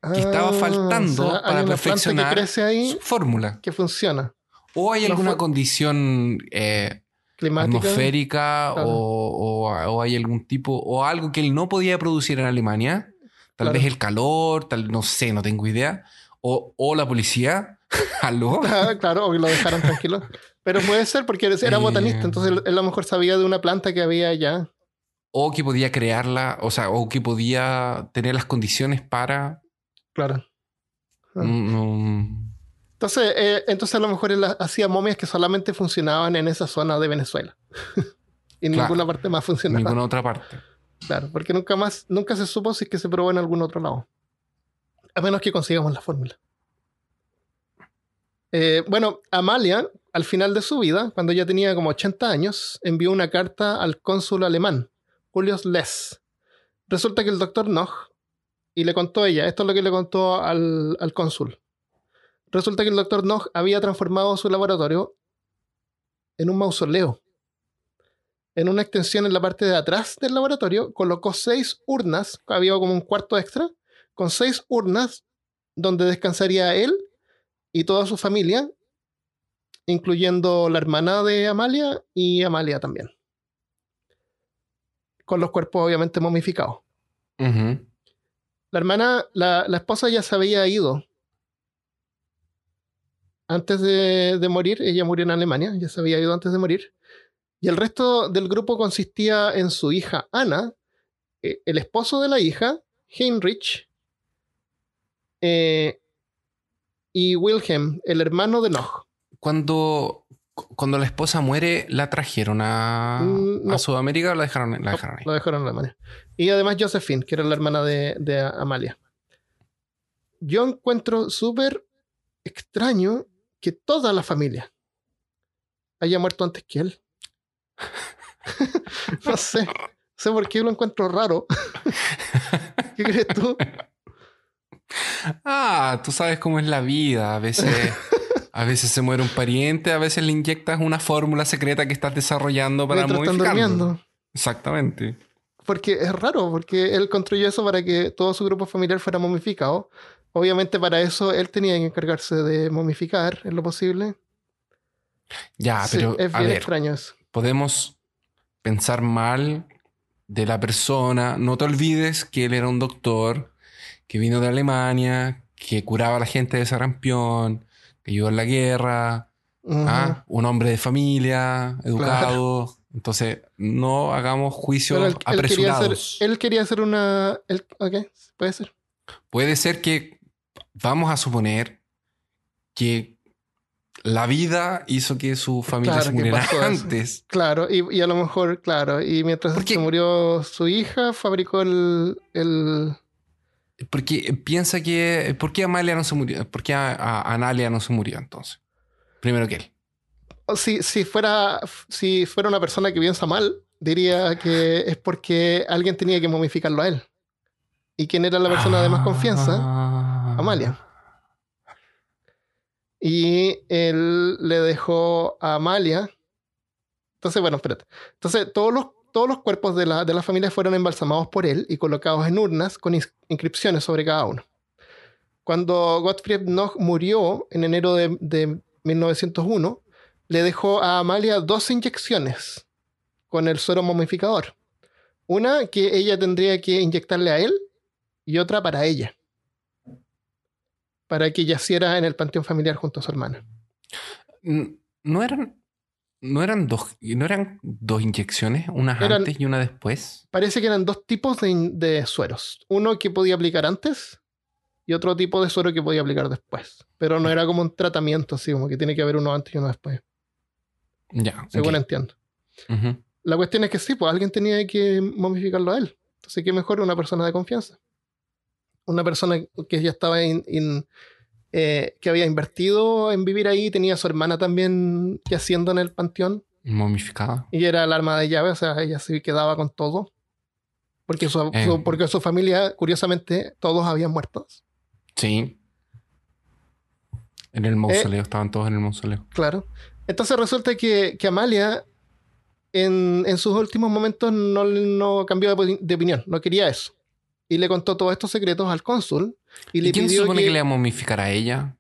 que ah, estaba faltando o sea, hay para perfeccionar que crece ahí su fórmula. que funciona. O hay No alguna condición eh, Climática. atmosférica Claro. o, o- o hay algún tipo, o algo que él no podía producir en Alemania. Tal Claro. vez el calor, tal, no sé, no tengo idea. O, o la policía. ¿Aló? Ah, claro, o lo dejaron tranquilo. Pero puede ser porque era Eh. botanista, entonces él a lo mejor sabía de una planta que había allá. O que podía crearla, o sea, o que podía tener las condiciones para... Claro. Ah. mm, Entonces, eh, entonces a lo mejor él hacía momias que solamente funcionaban en esa zona de Venezuela. y en Claro. ninguna parte más funcionaba. ninguna otra parte. Claro, porque nunca más, nunca se supo si es que se probó en algún otro lado. A menos que consigamos la fórmula. Eh, bueno, Amalia, al final de su vida, cuando ya tenía como 80 años, envió una carta al cónsul alemán, Julius Less. Resulta que el doctor Noch, y le contó ella, esto es lo que le contó al, al cónsul. Resulta que el doctor Noch había transformado su laboratorio en un mausoleo. En una extensión en la parte de atrás del laboratorio, colocó seis urnas, había como un cuarto extra, con seis urnas donde descansaría él y toda su familia, incluyendo la hermana de Amalia y Amalia también. Con los cuerpos obviamente momificados. La hermana, la, la esposa ya se había ido antes de, de morir, ella murió en Alemania, ya se había ido antes de morir. Y el resto del grupo consistía en su hija Ana, eh, el esposo de la hija, Heinrich, eh, y Wilhelm, el hermano de Noch. Cuando, cuando la esposa muere, ¿la trajeron a, Mm, no. a Sudamérica o la dejaron, la dejaron ahí? Lo dejaron en Alemania. Y además Josephine, que era la hermana de, de Amalia. Yo encuentro súper extraño que toda la familia haya muerto antes que él. no sé. No sé por qué lo encuentro raro. ¿Qué crees tú? Ah, tú sabes cómo es la vida. A veces, a veces se muere un pariente, a veces le inyectas una fórmula secreta que estás desarrollando para Mientras están modificarlo. durmiendo. Exactamente. Porque es raro, porque él construyó eso para que todo su grupo familiar fuera momificado. Obviamente para eso él tenía que encargarse de momificar en lo posible. Ya, Sí, pero es a ver, extraño eso. podemos pensar mal de la persona. No te olvides que él era un doctor que vino de Alemania, que curaba a la gente de sarampión, que ayudó en la guerra. ¿ah? un hombre de familia, educado. Entonces, no hagamos juicios Pero él, él quería hacer, apresurados. él quería hacer una. él- ok, puede ser. Puede ser que, vamos a suponer que la vida hizo que su familia Claro se muriera antes. Claro, y, y a lo mejor, claro. Y mientras se murió su hija, fabricó el. el Porque piensa que. ¿Por qué Amalia no se murió? ¿Por qué a- a- Analia no se murió entonces? Primero que él. o si, si, fuera, si fuera una persona que piensa mal, diría que es porque alguien tenía que momificarlo a él. ¿Y quién era la persona de más confianza? Ah. Amalia. Y él le dejó a Amalia. Entonces, bueno, espérate. Entonces, todos los, todos los cuerpos de la, de la familia fueron embalsamados por él y colocados en urnas con ins- inscripciones sobre cada uno. Cuando Gottfried Noch murió en enero de, de 1901, le dejó a Amalia dos inyecciones con el suero momificador. Una que ella tendría que inyectarle a él y otra para ella para que yaciera en el panteón familiar junto a su hermana. No eran. No eran dos. No eran dos inyecciones, unas Eran- antes y una después. Parece que eran dos tipos de, sueros. Uno que podía aplicar antes y otro tipo de suero que podía aplicar después. Pero no era como un tratamiento así, como que tiene que haber uno antes y uno después, Ya. según entiendo. La cuestión es que sí, pues alguien tenía que momificarlo a él. Entonces, ¿qué mejor una persona de confianza? Una persona que ya estaba in- in- eh, que había invertido en vivir ahí, tenía a su hermana también yaciendo en el panteón. Momificada. Y era el arma de llave, o sea, ella se quedaba con todo. Porque su, Eh. su- porque su familia, curiosamente, todos habían muerto. Sí. En Eh. el mausoleo, estaban todos en el mausoleo. Claro. Entonces resulta que, que Amalia, en, en sus últimos momentos, no, no cambió de, de opinión, no quería eso. Y le contó todos estos secretos al cónsul. Y, ¿Y, le quién se pidió supone que, que le iba a momificar a ella?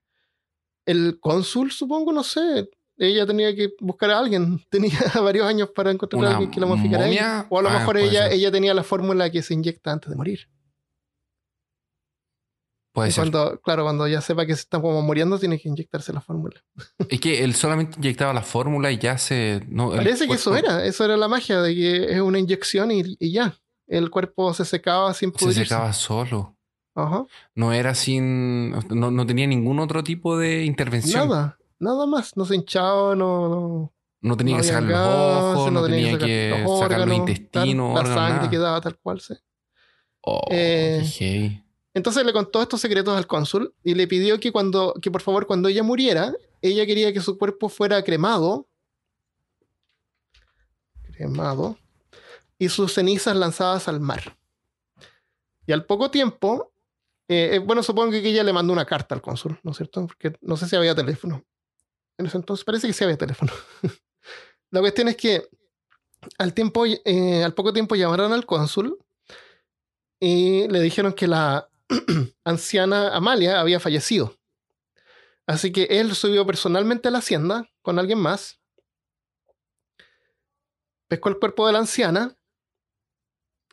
el cónsul, supongo, no sé. Ella tenía que buscar a alguien. Tenía varios años para encontrar a ¿Una alguien que la momificara a ella. O a lo Ah, mejor ella, ser. ella tenía la fórmula que se inyecta antes de morir. Puede Y ser. cuando, claro, cuando ya sepa que se está como muriendo, tiene que inyectarse la fórmula. Es que él solamente inyectaba la fórmula y ya se. No, Parece que eso era, eso era la magia, de que es una inyección y, y ya. El cuerpo se secaba sin Se pudrirse. secaba solo. Ajá. No era sin. No, no tenía ningún otro tipo de intervención. Nada, nada más. No se hinchaba, no, no, No tenía no que sacar los ojos, no, tenía tenía que sacar los sacar los intestinos, tal, la sangre nada. quedaba tal cual. sí. Oh, Eh. Entonces le contó estos secretos al cónsul y le pidió que cuando, que por favor, cuando ella muriera, ella quería que su cuerpo fuera cremado. Cremado. Y sus cenizas lanzadas al mar. Y al poco tiempo, eh, eh, bueno, supongo que ella le mandó una carta al cónsul, ¿no es cierto? Porque no sé si había teléfono. En ese entonces parece que sí había teléfono. La cuestión es que al, eh, al poco tiempo llamaron al cónsul y le dijeron que la anciana Amalia había fallecido. Así que él subió personalmente a la hacienda con alguien más, pescó el cuerpo de la anciana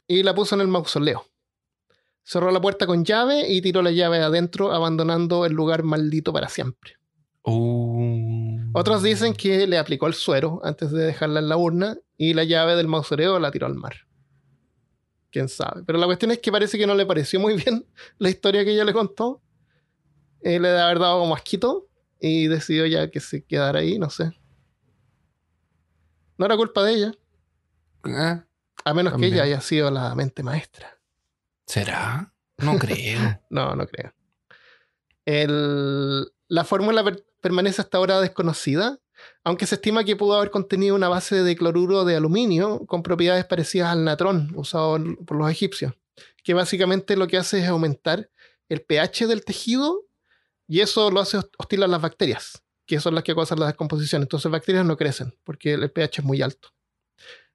y la puso en el mausoleo. Cerró la puerta con llave y tiró la llave adentro, abandonando el lugar maldito para siempre. Uh. Otros dicen que le aplicó el suero antes de dejarla en la urna y la llave del mausoleo la tiró al mar. Quién sabe. Pero la cuestión es que parece que no le pareció muy bien la historia que ella le contó. Eh, le debe haber dado como asquito y decidió ya que se quedara ahí, no sé. No era culpa de ella, Ah, a menos También. que ella haya sido la mente maestra. ¿Será? No creo. No, no creo. El- la fórmula per- permanece hasta ahora desconocida, aunque se estima que pudo haber contenido una base de cloruro de aluminio con propiedades parecidas al natrón usado por los egipcios, que básicamente lo que hace es aumentar el pH del tejido y eso lo hace host- hostil a las bacterias, que son las que causan la descomposición. Entonces bacterias no crecen porque el pH es muy alto.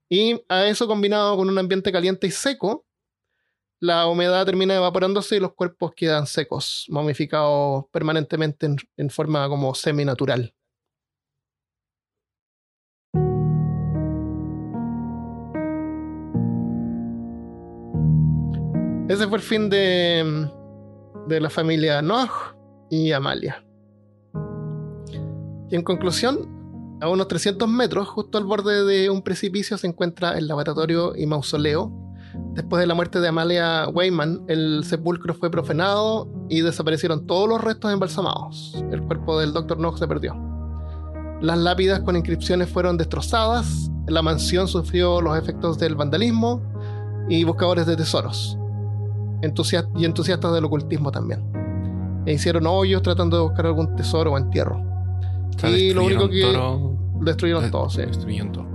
Y a eso combinado con un ambiente caliente y seco, la humedad termina evaporándose y los cuerpos quedan secos, momificados permanentemente en, forma como seminatural. Ese fue el fin de, de la familia Noah y Amalia. Y en conclusión, a unos 300 metros, justo al borde de un precipicio, se encuentra el laboratorio y mausoleo Después de la muerte de Amalia Weyman, el sepulcro fue profanado y desaparecieron todos los restos embalsamados. El cuerpo del Dr. Knox se perdió. Las lápidas con inscripciones fueron destrozadas, la mansión sufrió los efectos del vandalismo y buscadores de tesoros. Entusias- y entusiastas del ocultismo también. E hicieron hoyos tratando de buscar algún tesoro o entierro. O sea, Y lo único que- todo- Destruyeron de- todo, sí. Destruyeron todo.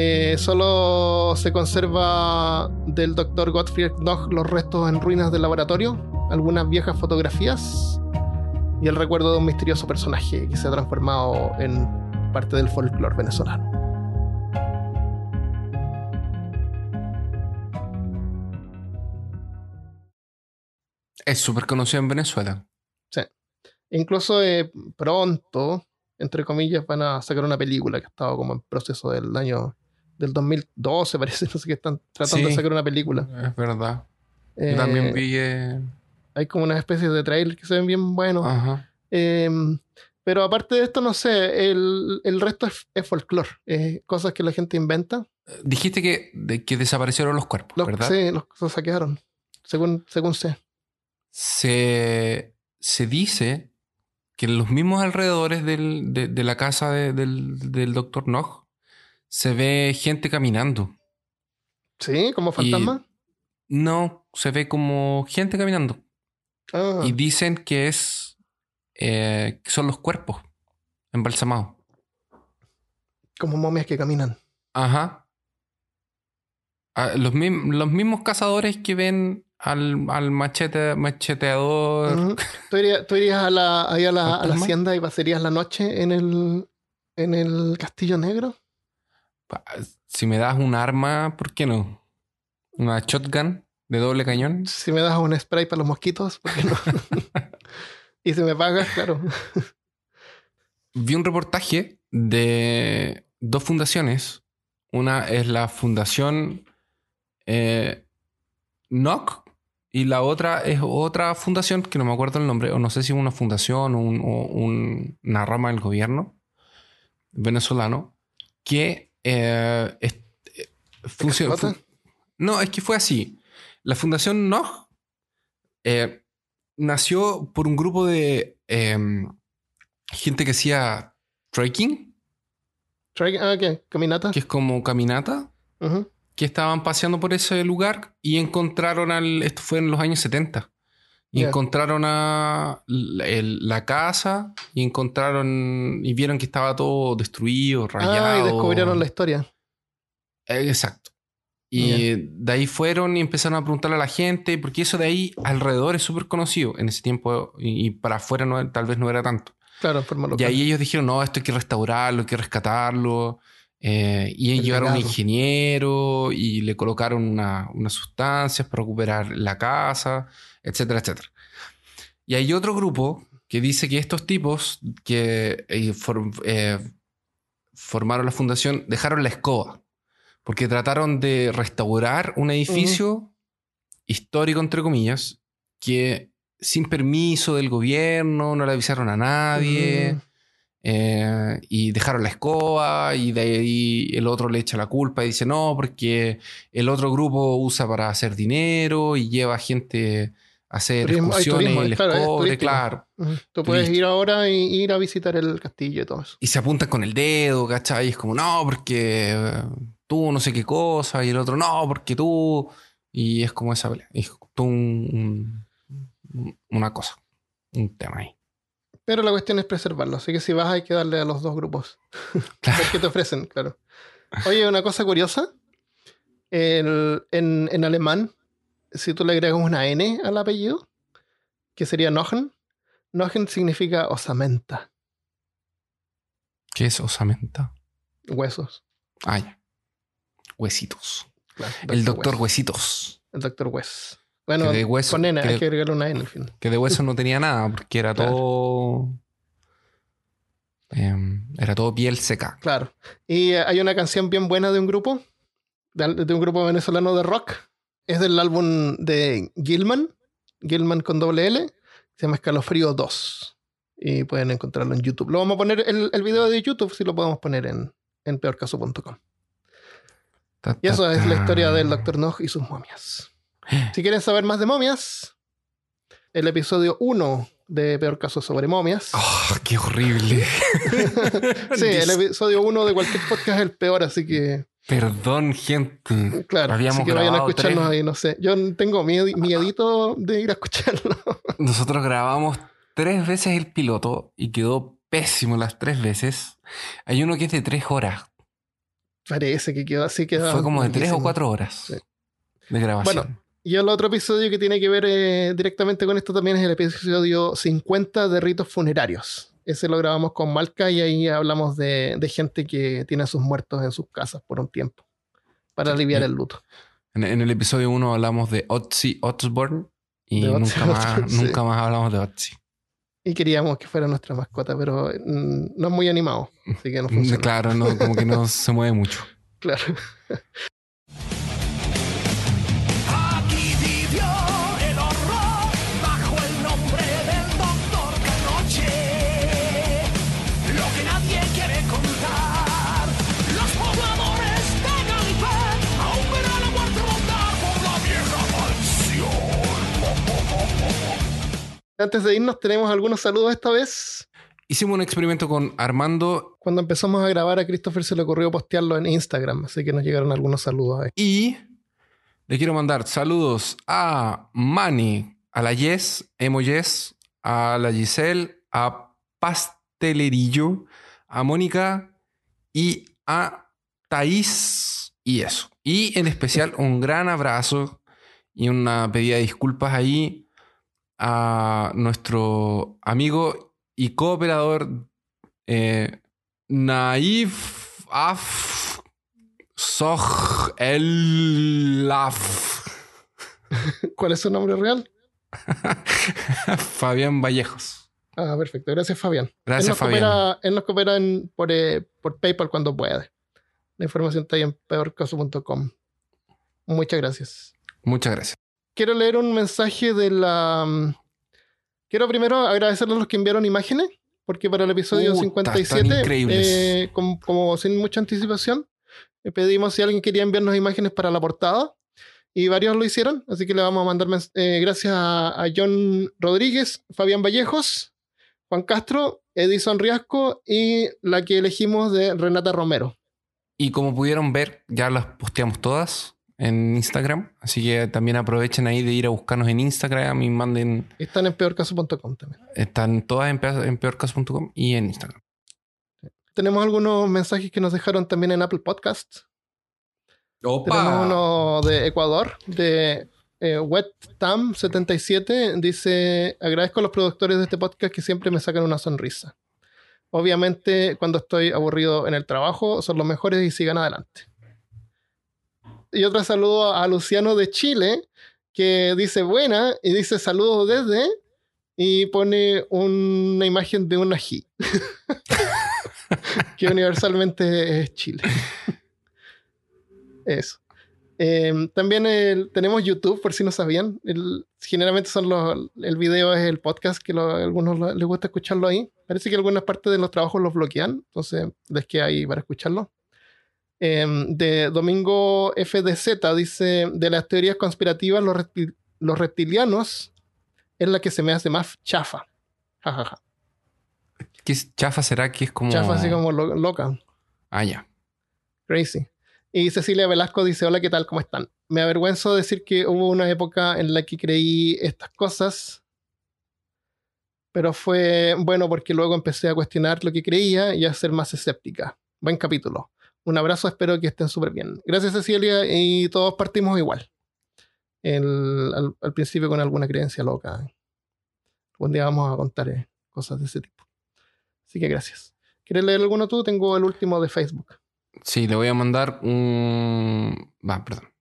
Eh, solo se conserva del Dr. Gottfried Knoch los restos en ruinas del laboratorio, algunas viejas fotografías y el recuerdo de un misterioso personaje que se ha transformado en parte del folclore venezolano. Es súper conocido en Venezuela. Incluso eh, pronto, entre comillas, van a sacar una película que ha estado como en proceso del año del 2012, parece, no sé qué están tratando de sacar una película. Es verdad. Eh, Yo también vi. eh, Hay como una especie de trailer que se ven bien buenos. Ajá. Eh, pero aparte de esto, no sé, el, el resto es, es folclore, es cosas que la gente inventa. Dijiste que, de- que desaparecieron los cuerpos, Los, ¿verdad? sí, los, los saquearon, según, según sé. Se, se dice que en los mismos alrededores del- de, de la casa de- del, del doctor Nog se ve gente caminando. ¿Sí? ¿Como fantasma? No, se ve como gente caminando. Ah, Y dicen que es eh, que son los cuerpos embalsamados. como momias que caminan. Ajá. Ah, los, los mismos cazadores que ven al, al machete, macheteador. ¿Tú, irías, tú irías a la, ahí a la, a la ¿Fantasma? hacienda y pasarías la noche en el, en el Castillo Negro? Si me das un arma, ¿por qué no? Una shotgun de doble cañón. Si me das un spray para los mosquitos, ¿por qué no? y si me pagas, claro. Vi un reportaje de dos fundaciones. Una es la Fundación eh, NOC y la otra es otra fundación que no me acuerdo el nombre, o no sé si es una fundación o, un- o un- una rama del gobierno venezolano que eh, es- eh, funciona- ¿Explota? fu- no, es que fue así. La Fundación NOG eh, nació por un grupo de em, gente que hacía trekking, Try- Ah, ¿qué? ¿Caminata? que es como caminata, que estaban paseando por ese lugar y encontraron al. Esto fue en los años 70. Y encontraron a la, el- la casa y encontraron y vieron que estaba todo destruido, rayado. Ah, y descubrieron la historia. Eh, Exacto. Y de ahí fueron y empezaron a preguntarle a la gente, porque eso de ahí alrededor es súper conocido en ese tiempo y, y para afuera no, tal vez no era tanto. Claro, forma Y local. ahí ellos dijeron, no, esto hay que restaurarlo, hay que rescatarlo. Eh, y El llegaron a un ingeniero y le colocaron una- unas sustancias para recuperar la casa, etcétera, etcétera. Y hay otro grupo que dice que estos tipos que eh, eh, formaron la fundación dejaron la escoba porque trataron de restaurar un edificio histórico, entre comillas, que sin permiso del gobierno, no le avisaron a nadie. Eh, y dejaron la escoba y de ahí el otro le echa la culpa y dice no, porque el otro grupo usa para hacer dinero y lleva gente a hacer Turismo- excursiones turismo, y les claro, cobre, claro. Ujú. Tú puedes ir ahora y ir a visitar el castillo y todo eso. Y se apuntan con el dedo, ¿cachai? Y es como, no, porque eh, tú no sé qué cosa, y el otro, no, porque tú. Y es como esa pelea. Es un- un- una cosa, un tema ahí. Pero la cuestión es preservarlo, así que si vas hay que darle a los dos grupos. Claro. Qué te ofrecen, claro. Oye, una cosa curiosa. El- en, en alemán, si tú le agregas una N al apellido, que sería Nochen, Nochen significa osamenta, ¿Qué es osamenta? huesos. Ah, ya. Huesitos. Claro, El doctor. Huesitos. El doctor Wes. Bueno, de hueso- con N, que hay que agregarle una N al final. Que de hueso no tenía nada, porque era Claro. todo. em, era todo piel seca. Claro. Y eh, hay una canción bien buena de un grupo, de, de un grupo venezolano de rock. Es del álbum de Gilman, Gilman con doble L. Se llama Escalofrío 2. Y pueden encontrarlo en YouTube. Lo vamos a poner, el, el video de YouTube, si lo podemos poner en, en peorcaso.com. Y eso es la historia del Dr. Nog y sus momias. Si quieren saber más de momias, el episodio 1 de Peor Caso sobre momias. Oh, qué horrible. sí, el episodio 1 de cualquier podcast es el peor, así que Perdón, gente. Claro, Habíamos así que vayan a escucharnos tres- ahí, no sé. Yo tengo miedo, miedito de ir a escucharlo. Nosotros grabamos tres veces el piloto y quedó pésimo las tres veces. Hay uno que es de tres horas. Parece que quedó así. Quedó Fue como de tres o cuatro horas Sí. de grabación. Bueno. Y el otro episodio que tiene que ver eh, directamente con esto también es el episodio 50 de ritos funerarios. Ese lo grabamos con Malca y ahí hablamos de, de gente que tiene a sus muertos en sus casas por un tiempo para aliviar el luto. En, en el episodio 1 hablamos de Otzi Osbourne y De nunca, más, nunca más hablamos de Otzi. Y queríamos que fuera nuestra mascota, pero mm, no es muy animado, así que no funciona. Claro, no, como que no se mueve mucho. Claro. Antes de irnos, tenemos algunos saludos esta vez. Hicimos un experimento con Armando Cuando empezamos a grabar, a Christopher se le ocurrió postearlo en Instagram, así que nos llegaron algunos saludos ahí. y le quiero mandar saludos a Manny, a la Yes, Emo Yes, a la Giselle, a Pastelerillo, a Mónica y a Thaís y eso. Y en especial un gran abrazo y una pedida de disculpas ahí a nuestro amigo y cooperador eh, Naif Af Soj El Af ¿Cuál es su nombre real? Fabián Vallejos. Ah, perfecto. Gracias, Fabián. Gracias, él Fabián. Coopera, él nos coopera en- por, eh, por PayPal cuando puede. La información está ahí en peorcaso.com. Muchas gracias. Muchas gracias. Quiero leer un mensaje de la... mm, Quiero primero agradecerle a los que enviaron imágenes, porque para el episodio Puta, 57, están increíbles. eh, com- como, sin mucha anticipación, le pedimos si alguien quería enviarnos imágenes para la portada, y varios lo hicieron, así que le vamos a mandar eh, gracias a, a John Rodríguez, Fabián Vallejos, Juan Castro, Edison Riasco y la que elegimos de Renata Romero. Y como pudieron ver, ya las posteamos todas en Instagram. Así que también aprovechen ahí de ir a buscarnos en Instagram y manden. Están en peorcaso.com también. Están todas en, pe- en peorcaso.com y en Instagram. Tenemos algunos mensajes que nos dejaron también en Apple Podcasts. Tenemos uno de Ecuador, de eh, WetTam77. Dice: Agradezco a los productores de este podcast que siempre me sacan una sonrisa. Obviamente, cuando estoy aburrido en el trabajo, son los mejores y sigan adelante. Y otro saludo a Luciano de Chile, que dice buena y dice saludos desde y pone una imagen de un ají, que universalmente es Chile. Eso. Eh, también tenemos YouTube, por si no sabían. Generalmente son los, el video es el podcast, que a algunos les gusta escucharlo ahí. Parece que algunas partes de los trabajos los bloquean, entonces les queda ahí para escucharlo. Eh, de Domingo FDZ dice, de las teorías conspirativas, los, reptil- los reptilianos es la que se me hace más chafa. Ja, ja, ja. ¿Qué es- chafa será que es como. Chafa así como lo- loca. Ah, ya. Crazy. Y Cecilia Velasco dice, hola, ¿qué tal? ¿Cómo están? Me avergüenzo decir que hubo una época en la que creí estas cosas, pero fue bueno porque luego empecé a cuestionar lo que creía y a ser más escéptica. Buen capítulo. Un abrazo, espero que estén súper bien. Gracias Cecilia y todos partimos igual. El- al, principio con alguna creencia loca. Un día vamos a contar eh, cosas de ese tipo. Así que gracias. ¿Quieres leer alguno tú? Tengo el último de Facebook. Sí, le voy a mandar un. Va, perdón.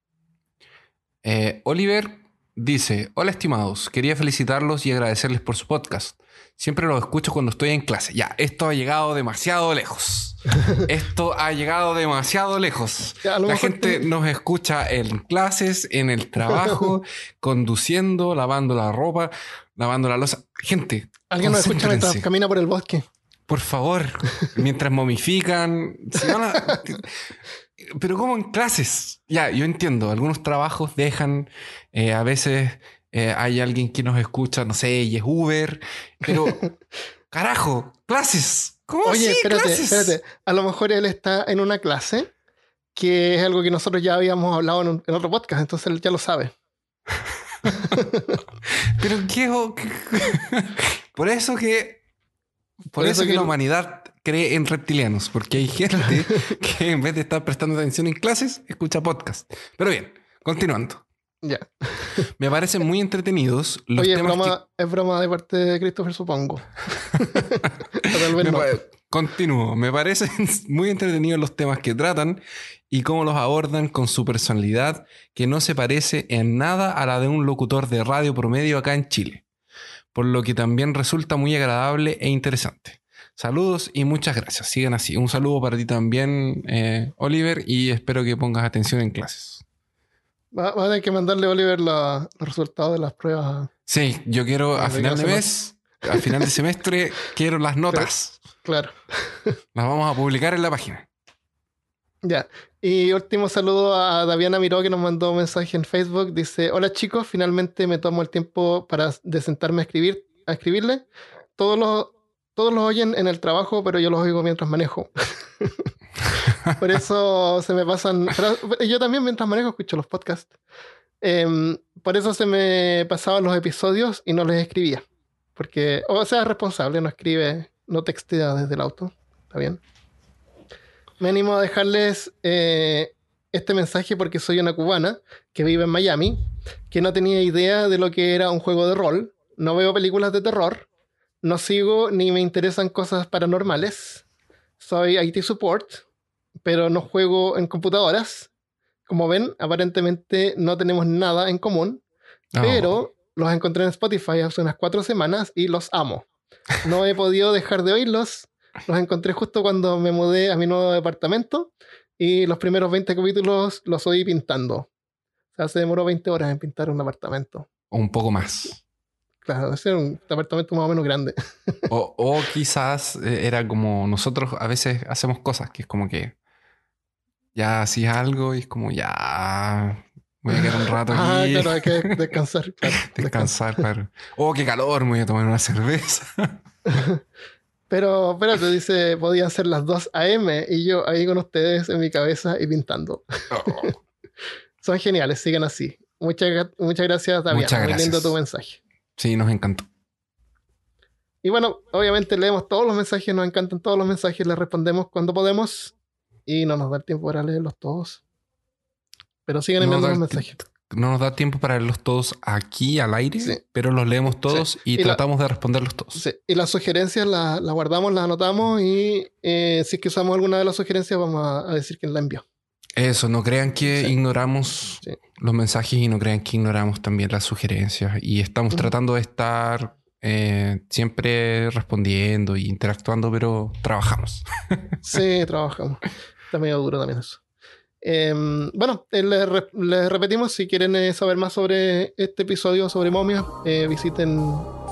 Eh, Oliver dice: Hola, estimados. Quería felicitarlos y agradecerles por su podcast. Siempre los escucho cuando estoy en clase. Ya, esto ha llegado demasiado lejos. Esto ha llegado demasiado lejos. Ya, La gente te- nos escucha en clases, en el trabajo, conduciendo, lavando la ropa, lavando la losa. Gente, Alguien nos escucha mientras camina por el bosque. por favor, mientras momifican. si van a- Pero como en clases. Ya, yo entiendo. Algunos trabajos dejan. eh, a veces eh, hay alguien que nos escucha, no sé, y es Uber. Pero, carajo, clases. ¿Cómo Oye, así, espérate, clases? espérate. A lo mejor él está en una clase que es algo que nosotros ya habíamos hablado en, un- en otro podcast, entonces él ya lo sabe. Pero qué. Por eso que. Por, eso, que, la humanidad cree en reptilianos, porque hay gente que en vez de estar prestando atención en clases, escucha podcast. Pero bien, continuando. Ya. Me parecen muy entretenidos los Oye, es temas broma, es broma de parte de Christopher, supongo. Tal que... vez no. Continúo. Me parecen muy entretenidos los temas que tratan y cómo los abordan con su personalidad que no se parece en nada a la de un locutor de radio promedio acá en Chile. Por lo que también resulta muy agradable e interesante. Saludos y muchas gracias. Sigan así. Un saludo para ti también, eh, Oliver, y espero que pongas atención en clases. Va, va a tener que mandarle a Oliver la- los resultados de las pruebas. Sí, yo quiero a final de mes, a final de semestre, quiero las notas. Claro. Las vamos a publicar en la página. Ya. Y último saludo a Daviana Miró que nos mandó un mensaje en Facebook. Dice, hola chicos, finalmente me tomo el tiempo para de sentarme a escribir, a escribirle. Todos los, todos los oyen en el trabajo, pero yo los oigo mientras manejo. Por eso se me pasan... yo también mientras manejo escucho los podcasts. Em, por eso se me pasaban los episodios y no les escribía. Porque, o sea, es responsable, no escribe, no textea desde el auto. ¿Está bien? Me animo a dejarles eh, este mensaje porque soy una cubana que vive en Miami, que no tenía idea de lo que era un juego de rol, no veo películas de terror, no sigo ni me interesan cosas paranormales, soy IT support, pero no juego en computadoras. Como ven, aparentemente no tenemos nada en común, Oh. pero los encontré en Spotify hace unas cuatro semanas y los amo. No he podido dejar de oírlos. Los encontré justo cuando me mudé a mi nuevo departamento y los primeros 20 capítulos los oí pintando. O sea, se demoró 20 horas en pintar un apartamento. O un poco más. Claro, ese era un apartamento más o menos grande. O, o quizás eh, era como nosotros a veces hacemos cosas que es como que ya hacías algo y es como ya voy a quedar un rato Ah, aquí, claro, hay que descansar. claro, descansar, claro. Oh, qué calor, me voy a tomar una cerveza. Pero espérate, dice, podían ser las 2 a.m. y yo ahí con ustedes en mi cabeza y pintando. Oh, Son geniales, sigan así. Muchas, muchas gracias, David. Muchas Muy lindo gracias. tu mensaje. sí, nos encantó. Y bueno, obviamente leemos todos los mensajes, nos encantan todos los mensajes, les respondemos cuando podemos y no nos da el tiempo para leerlos todos. Pero sigan enviando los mensajes. No nos da tiempo para leerlos todos aquí al aire, Sí. pero los leemos todos y, Y la- tratamos de responderlos todos. Sí, Y las sugerencias las, guardamos, las anotamos y eh, si es que usamos alguna de las sugerencias vamos a, a decir quién la envió. Eso, no crean que ignoramos los mensajes y no crean que ignoramos también las sugerencias. Y estamos tratando de estar eh, siempre respondiendo e interactuando, pero trabajamos. Sí, trabajamos. Está medio duro también eso. Em, bueno, eh, les, re- les repetimos, si quieren eh, saber más sobre este episodio sobre momias, eh, visiten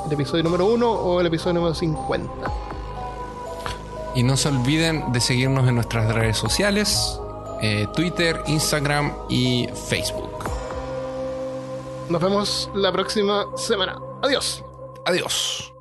el episodio número 1 o el episodio número 50. Y no se olviden de seguirnos en nuestras redes sociales, Twitter, Instagram y Facebook. Nos vemos la próxima semana. Adiós. Adiós.